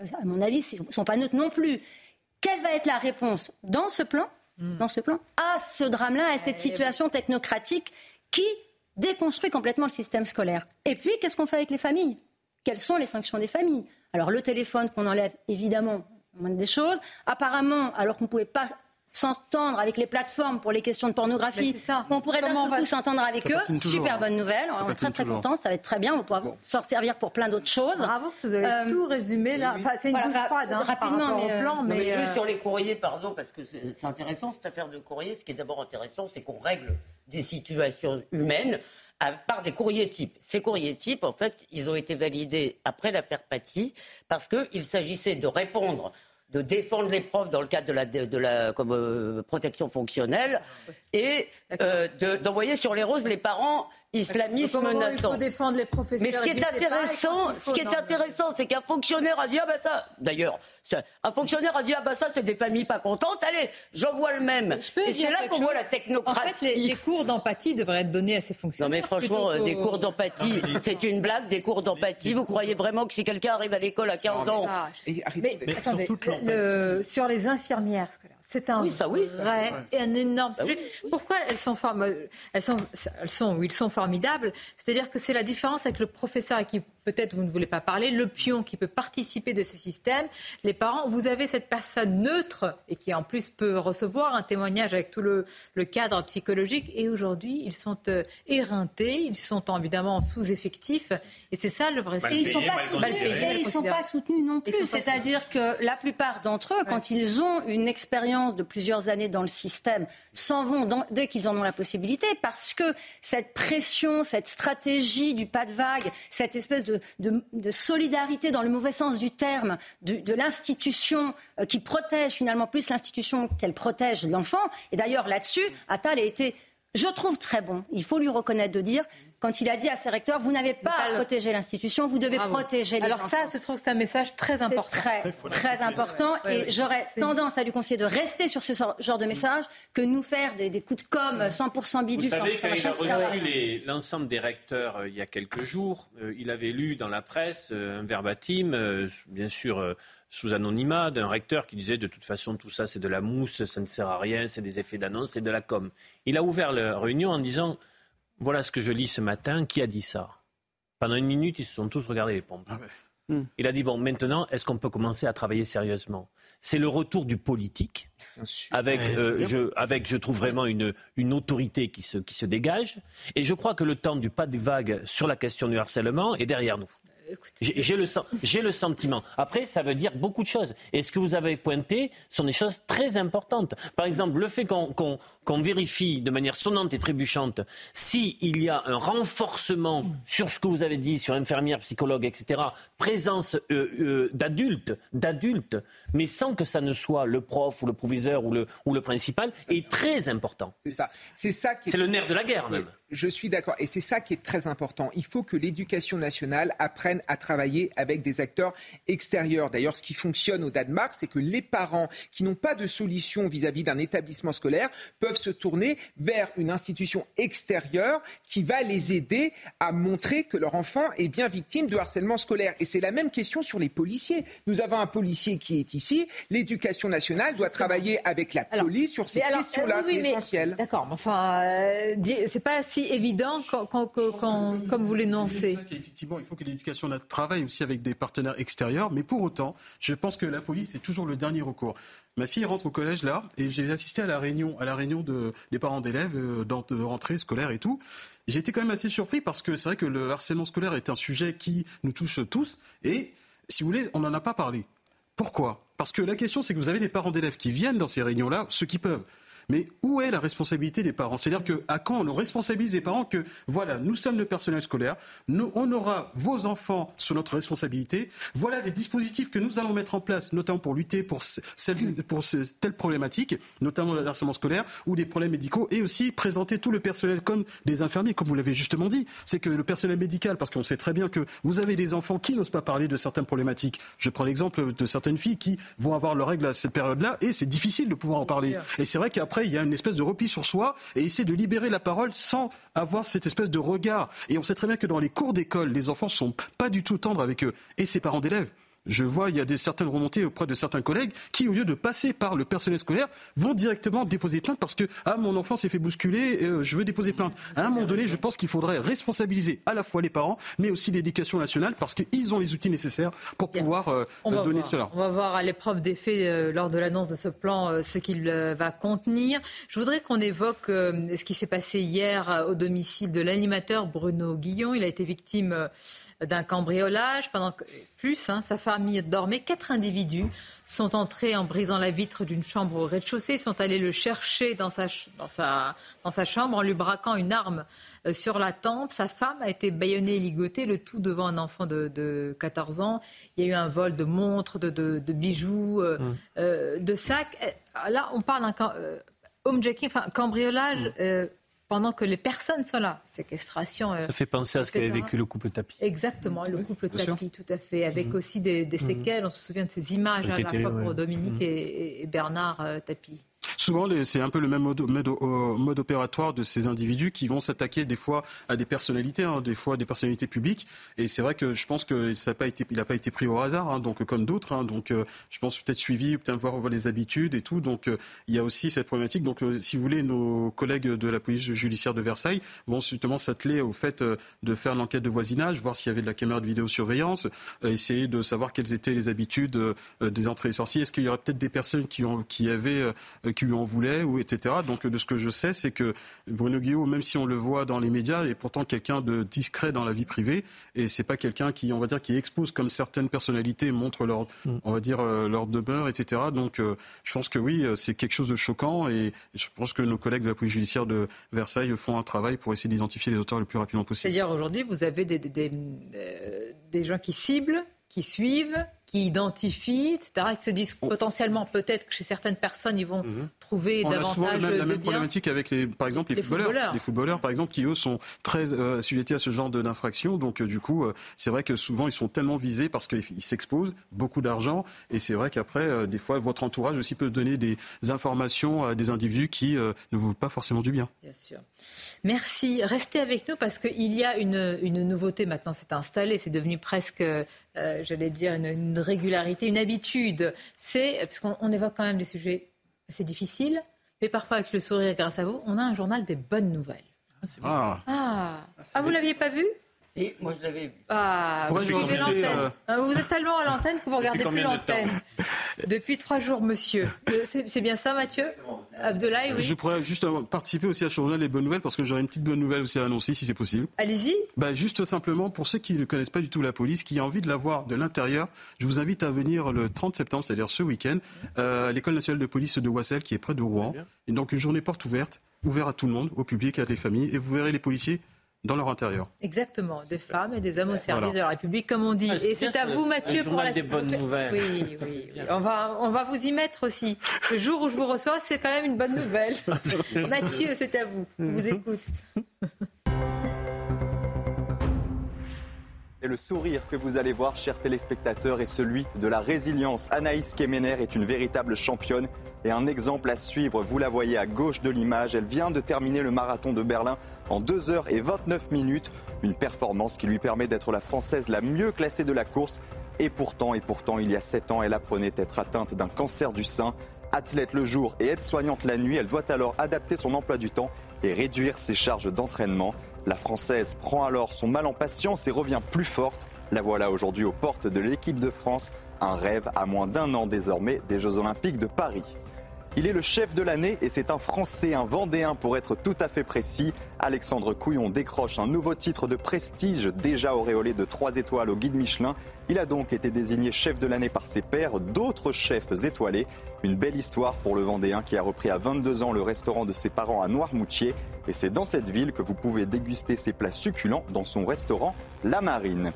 euh, à mon avis, ne sont pas neutres non plus. Quelle va être la réponse dans ce plan, hmm. dans ce plan, à ce drame-là, à cette situation technocratique qui déconstruit complètement le système scolaire. Et puis, qu'est-ce qu'on fait avec les familles? Quelles sont les sanctions des familles? Alors, le téléphone qu'on enlève, évidemment, des choses. Apparemment, alors qu'on ne pouvait pas s'entendre avec les plateformes pour les questions de pornographie. On pourrait d'un seul coup s'entendre avec eux. Super bonne nouvelle. on est très très contents. Ça va être très bien. On pouvoir s'en servir pour plein d'autres choses.
Bravo, vous avez euh, tout résumé là. Enfin, c'est une douce froide hein, rapidement, mais, plan.
Mais, juste euh, sur les courriers, pardon, parce que c'est intéressant cette affaire de courrier. Ce qui est d'abord intéressant, c'est qu'on règle des situations humaines par des courriers types. Ces courriers types, en fait, ils ont été validés après l'affaire Paty parce qu'il s'agissait de répondre de défendre les profs dans le cadre de la, de la comme, euh, protection fonctionnelle et euh, d'envoyer sur les roses les parents islamisme menaçant.
Il faut défendre les professeurs.
Mais ce qui est intéressant, ce qui est intéressant, c'est qu'un fonctionnaire a dit ah ben ça, d'ailleurs, un fonctionnaire a dit ah ben ça, c'est des familles pas contentes. Allez, j'envoie le même. Et c'est là qu'on voit la technocratie. En
fait, les, cours d'empathie devraient être donnés à ces fonctionnaires.
Non mais franchement, des cours d'empathie, c'est une blague. Des cours d'empathie. Vous croyez vraiment que si quelqu'un arrive à l'école à 15 ans,
mais, attendez, sur les infirmières c'est un vrai et un énorme bah sujet. Pourquoi elles sont, elles sont, elles sont, ils sont formidables? C'est-à-dire que c'est la différence avec le professeur à qui peut-être vous ne voulez pas parler, le pion qui peut participer de ce système, les parents, vous avez cette personne neutre et qui en plus peut recevoir un témoignage avec tout le, cadre psychologique. Et aujourd'hui ils sont euh, éreintés, ils sont évidemment sous-effectifs. Et c'est ça le vrai
Et ils ne sont, pas soutenus non plus, c'est-à-dire que la plupart d'entre eux, quand ils ont une expérience de plusieurs années dans le système, s'en vont dès qu'ils en ont la possibilité parce que cette pression, cette stratégie du pas de vague, cette espèce de de, solidarité dans le mauvais sens du terme, de, l'institution euh, qui protège finalement plus l'institution qu'elle protège l'enfant. Et d'ailleurs, là-dessus, Attal a été, je trouve, très bon. Il faut lui reconnaître de dire quand il a dit à ses recteurs, vous n'avez pas à protéger l'institution, vous devez protéger les
Alors
enfants.
Ça, je trouve que c'est un message très important.
Très, très important. et j'aurais tendance à lui conseiller de rester sur ce genre de message que nous faire des, coups de com 100% bidus.
Vous savez, quand il a reçu l'ensemble des recteurs euh, il y a quelques jours, euh, il avait lu dans la presse euh, un verbatim, bien sûr sous anonymat, d'un recteur qui disait de toute façon tout ça c'est de la mousse, ça ne sert à rien, c'est des effets d'annonce, c'est de la com. Il a ouvert la réunion en disant voilà ce que je lis ce matin. Qui a dit ça? Pendant une minute, ils se sont tous regardés les pompes. Ah hmm. Il a dit bon, maintenant, est-ce qu'on peut commencer à travailler sérieusement? C'est le retour du politique, avec, euh, je, avec, je trouve vraiment une, une autorité qui se, qui se dégage. Et je crois que le temps du pas de vague sur la question du harcèlement est derrière nous. J'ai le, le, sentiment. Après, ça veut dire beaucoup de choses. Et ce que vous avez pointé sont des choses très importantes. Par exemple, le fait qu'on vérifie de manière sonnante et trébuchante s'il y a un renforcement sur ce que vous avez dit, sur infirmières, psychologues, etc., présence euh, euh, d'adultes, d'adultes, mais sans que ça ne soit le prof ou le proviseur ou le, ou le principal, est très important.
C'est ça. C'est ça
C'est le nerf de la guerre, même.
Je suis d'accord. Et c'est ça qui est très important. Il faut que l'éducation nationale apprenne à travailler avec des acteurs extérieurs. D'ailleurs, ce qui fonctionne au Danemark, c'est que les parents qui n'ont pas de solution vis-à-vis d'un établissement scolaire peuvent se tourner vers une institution extérieure qui va les aider à montrer que leur enfant est bien victime de harcèlement scolaire. Et c'est la même question sur les policiers. Nous avons un policier qui est ici. L'éducation nationale doit travailler avec la police sur ces questions-là. c'est essentiel.
D'accord. Enfin, euh, c'est pas si évident quand, comme vous l'énoncez.
Effectivement, il faut que l'éducation travaille aussi avec des partenaires extérieurs, mais pour autant, je pense que la police est toujours le dernier recours. Ma fille rentre au collège là, et j'ai assisté à la réunion, à la réunion de, des parents d'élèves euh, de rentrée scolaire et tout. J'ai été quand même assez surpris parce que c'est vrai que le harcèlement scolaire est un sujet qui nous touche tous, et si vous voulez, on n'en a pas parlé. Pourquoi? Parce que la question, c'est que vous avez des parents d'élèves qui viennent dans ces réunions-là, ceux qui peuvent. Mais où est la responsabilité des parents? C'est-à-dire qu'à quand on responsabilise les parents que, voilà, nous sommes le personnel scolaire, nous, on aura vos enfants sous notre responsabilité, voilà les dispositifs que nous allons mettre en place, notamment pour lutter pour, pour telle problématique, notamment le harcèlement scolaire ou des problèmes médicaux, et aussi présenter tout le personnel comme des infirmiers, comme vous l'avez justement dit. C'est que le personnel médical, parce qu'on sait très bien que vous avez des enfants qui n'osent pas parler de certaines problématiques. Je prends l'exemple de certaines filles qui vont avoir leurs règles à cette période-là, et c'est difficile de pouvoir en parler. Et c'est vrai qu'après, après, il y a une espèce de repli sur soi et essayer de libérer la parole sans avoir cette espèce de regard. Et on sait très bien que dans les cours d'école, les enfants sont pas du tout tendres avec eux et ses parents d'élèves je vois, il y a des certaines remontées auprès de certains collègues qui, au lieu de passer par le personnel scolaire, vont directement déposer plainte parce que ah mon enfant s'est fait bousculer, euh, je veux déposer plainte. À un moment donné, je pense qu'il faudrait responsabiliser à la fois les parents, mais aussi l'éducation nationale parce qu'ils ont les outils nécessaires pour pouvoir euh, donner cela.
On va voir à l'épreuve des faits euh, lors de l'annonce de ce plan ce qu'il va contenir. Je voudrais qu'on évoque ce qui s'est passé hier au domicile de l'animateur Bruno Guillon. Il a été victime d'un cambriolage. Pendant que, plus, hein, sa famille dormait. Quatre individus sont entrés en brisant la vitre d'une chambre au rez-de-chaussée. Ils sont allés le chercher dans sa, dans, sa, dans sa chambre en lui braquant une arme euh, sur la tempe. Sa femme a été bâillonnée et ligotée, le tout devant un enfant de, 14 ans. Il y a eu un vol de montres, de, de, bijoux, euh, mmh. euh, de sacs. Là, on parle d'un homejacking, enfin cambriolage. Mmh pendant que les personnes sont là. Séquestration.
Euh, ça fait penser à ce qu'avait vécu le couple Tapie.
Exactement, le couple Tapie, tout à fait, avec mmh. aussi des, mmh. séquelles. On se souvient de ces images à la fois pour Dominique mmh. et, Bernard euh, Tapie.
Souvent, c'est un peu le même mode, mode, opératoire de ces individus qui vont s'attaquer des fois à des personnalités, hein, des fois à des personnalités publiques. Et c'est vrai que je pense qu'il n'a pas, été, pas été pris au hasard, hein, donc comme d'autres. Hein, donc euh, je pense peut-être suivi, peut-être voir, les habitudes et tout. Donc euh, il y a aussi cette problématique. Donc euh, si vous voulez, nos collègues de la police judiciaire de Versailles vont justement s'atteler au fait de faire l'enquête de voisinage, voir s'il y avait de la caméra de vidéosurveillance, essayer de savoir quelles étaient les habitudes des entrées et sorties. Est-ce qu'il y aurait peut-être des personnes qui, ont, avaient qui lui en voulait, ou etc. Donc de ce que je sais, c'est que Bruno Guillaume, même si on le voit dans les médias, est pourtant quelqu'un de discret dans la vie privée, et c'est pas quelqu'un qui, on va dire, qui expose comme certaines personnalités montrent leur, mm. on va dire, euh, leur demeure, etc. Donc euh, je pense que oui, euh, c'est quelque chose de choquant, et je pense que nos collègues de la police judiciaire de Versailles font un travail pour essayer d'identifier les auteurs le plus rapidement possible.
C'est-à-dire aujourd'hui, vous avez des, des, des gens qui ciblent, qui suivent, qui identifient, etc., qui se disent potentiellement peut-être que chez certaines personnes, ils vont mhm. trouver
On
davantage
a souvent la même, problématique avec, les, par exemple, les, footballeurs. Les footballeurs, par exemple, qui, eux, sont très euh, assujettis à ce genre d'infraction. Donc, euh, du coup, euh, c'est vrai que souvent, ils sont tellement visés parce qu'ils s'exposent, beaucoup d'argent. Et c'est vrai qu'après, des fois, votre entourage aussi peut donner des informations à des individus qui ne vous veulent pas forcément du bien.
Bien sûr. Merci. Restez avec nous parce qu'il y a une, une nouveauté maintenant. C'est installé. C'est devenu presque, j'allais dire, une, une régularité, une habitude. C'est, parce qu'on évoque quand même des sujets assez difficiles, mais parfois avec le sourire grâce à vous, on a un journal des bonnes nouvelles.
Ah,
ah. ah vous l'aviez pas vu?
Moi je l'avais
Ah, vous l'antenne. Euh, Vous êtes tellement à l'antenne que vous regardez plus l'antenne. Depuis trois jours, monsieur. Euh, c'est bien ça, Mathieu Abdoulaye, oui.
Je pourrais juste participer aussi à ce journal Les Bonnes Nouvelles parce que j'aurais une petite bonne nouvelle aussi à annoncer si c'est possible.
Allez-y.
Bah, juste simplement, pour ceux qui ne connaissent pas du tout la police, qui ont envie de la voir de l'intérieur, je vous invite à venir le 30 septembre, c'est-à-dire ce week-end, euh, à l'École nationale de police de Wassel, qui est près de Rouen. Et donc une journée porte ouverte, ouverte à tout le monde, au public, à des familles. Et vous verrez les policiers dans leur intérieur.
Exactement, des femmes et des hommes au service de la République, comme on dit. Ah, et c'est à vous, Mathieu,
pour la des bonnes nouvelles.
Oui, oui, On va, on va vous y mettre aussi. Le jour où je vous reçois, c'est quand même une bonne nouvelle. Mathieu, c'est à vous. On vous écoute.
Et le sourire que vous allez voir, chers téléspectateurs, est celui de la résilience. Anaïs Kemener est une véritable championne et un exemple à suivre. Vous la voyez à gauche de l'image. Elle vient de terminer le marathon de Berlin en 2 heures et 29 minutes. Une performance qui lui permet d'être la Française la mieux classée de la course. Et pourtant, et pourtant, il y a 7 ans, elle apprenait être atteinte d'un cancer du sein. Athlète le jour et aide-soignante la nuit, elle doit alors adapter son emploi du temps et réduire ses charges d'entraînement. La Française prend alors son mal en patience et revient plus forte. La voilà aujourd'hui aux portes de l'équipe de France. Un rêve à moins d'un an désormais des Jeux Olympiques de Paris. Il est le chef de l'année et c'est un Français, un Vendéen pour être tout à fait précis. Alexandre Couillon décroche un nouveau titre de prestige, déjà auréolé de 3 étoiles au guide Michelin. Il a donc été désigné chef de l'année par ses pairs, d'autres chefs étoilés. Une belle histoire pour le Vendéen qui a repris à 22 ans le restaurant de ses parents à Noirmoutier. Et c'est dans cette ville que vous pouvez déguster ses plats succulents dans son restaurant La Marine.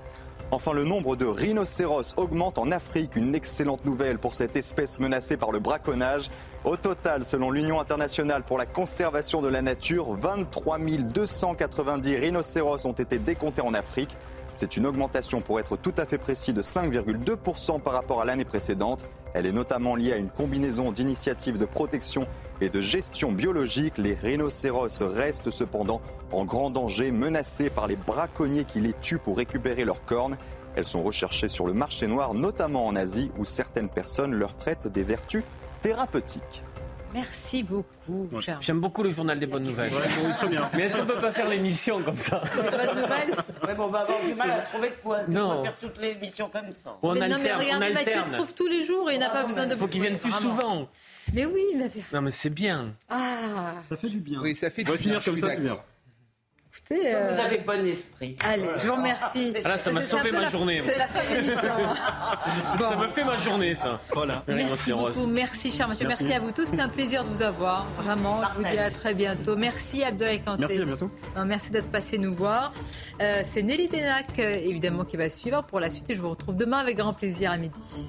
Enfin, le nombre de rhinocéros augmente en Afrique. Une excellente nouvelle pour cette espèce menacée par le braconnage. Au total, selon l'Union internationale pour la conservation de la nature, 23 290 rhinocéros ont été décomptés en Afrique. C'est une augmentation, pour être tout à fait précis, de 5,2% par rapport à l'année précédente. Elle est notamment liée à une combinaison d'initiatives de protection et de gestion biologique. Les rhinocéros restent cependant en grand danger, menacés par les braconniers qui les tuent pour récupérer leurs cornes. Elles sont recherchées sur le marché noir, notamment en Asie, où certaines personnes leur prêtent des vertus thérapeutiques.
Merci beaucoup.
J'aime beaucoup le journal des bonnes nouvelles. Mais est-ce qu'on peut pas faire l'émission comme ça
Bonne nouvelle
Ouais, bon, on va avoir du mal à trouver de quoi, de
Non.
quoi faire toutes les émissions comme ça.
On
mais non, mais
alterne,
regardez,
on
Mathieu
alterne.
trouve tous les jours et il n'a pas besoin de.
Faut qu'ils viennent plus
Vraiment.
souvent.
Mais oui, mais.
Non, mais c'est bien.
Ah
Ça fait du bien.
Oui, ça fait
On va
du
finir comme ça, c'est bien.
Écoutez, euh,
Vous avez bon esprit.
Allez, je vous remercie.
Ah là, ça m'a sauvé ma
la-
journée.
C'est la fin de l'émission.
Ça me fait ma journée, ça.
Voilà.
Merci beaucoup, merci cher monsieur, merci.
Merci.
à vous tous, c'était un plaisir de vous avoir, vraiment, je vous dis à très bientôt. Merci Abdoulaye Kanté.
Merci, à bientôt.
Non, merci d'être passé nous voir. Euh, C'est Nelly Denac, euh, évidemment, qui va suivre pour la suite et je vous retrouve demain avec grand plaisir à midi.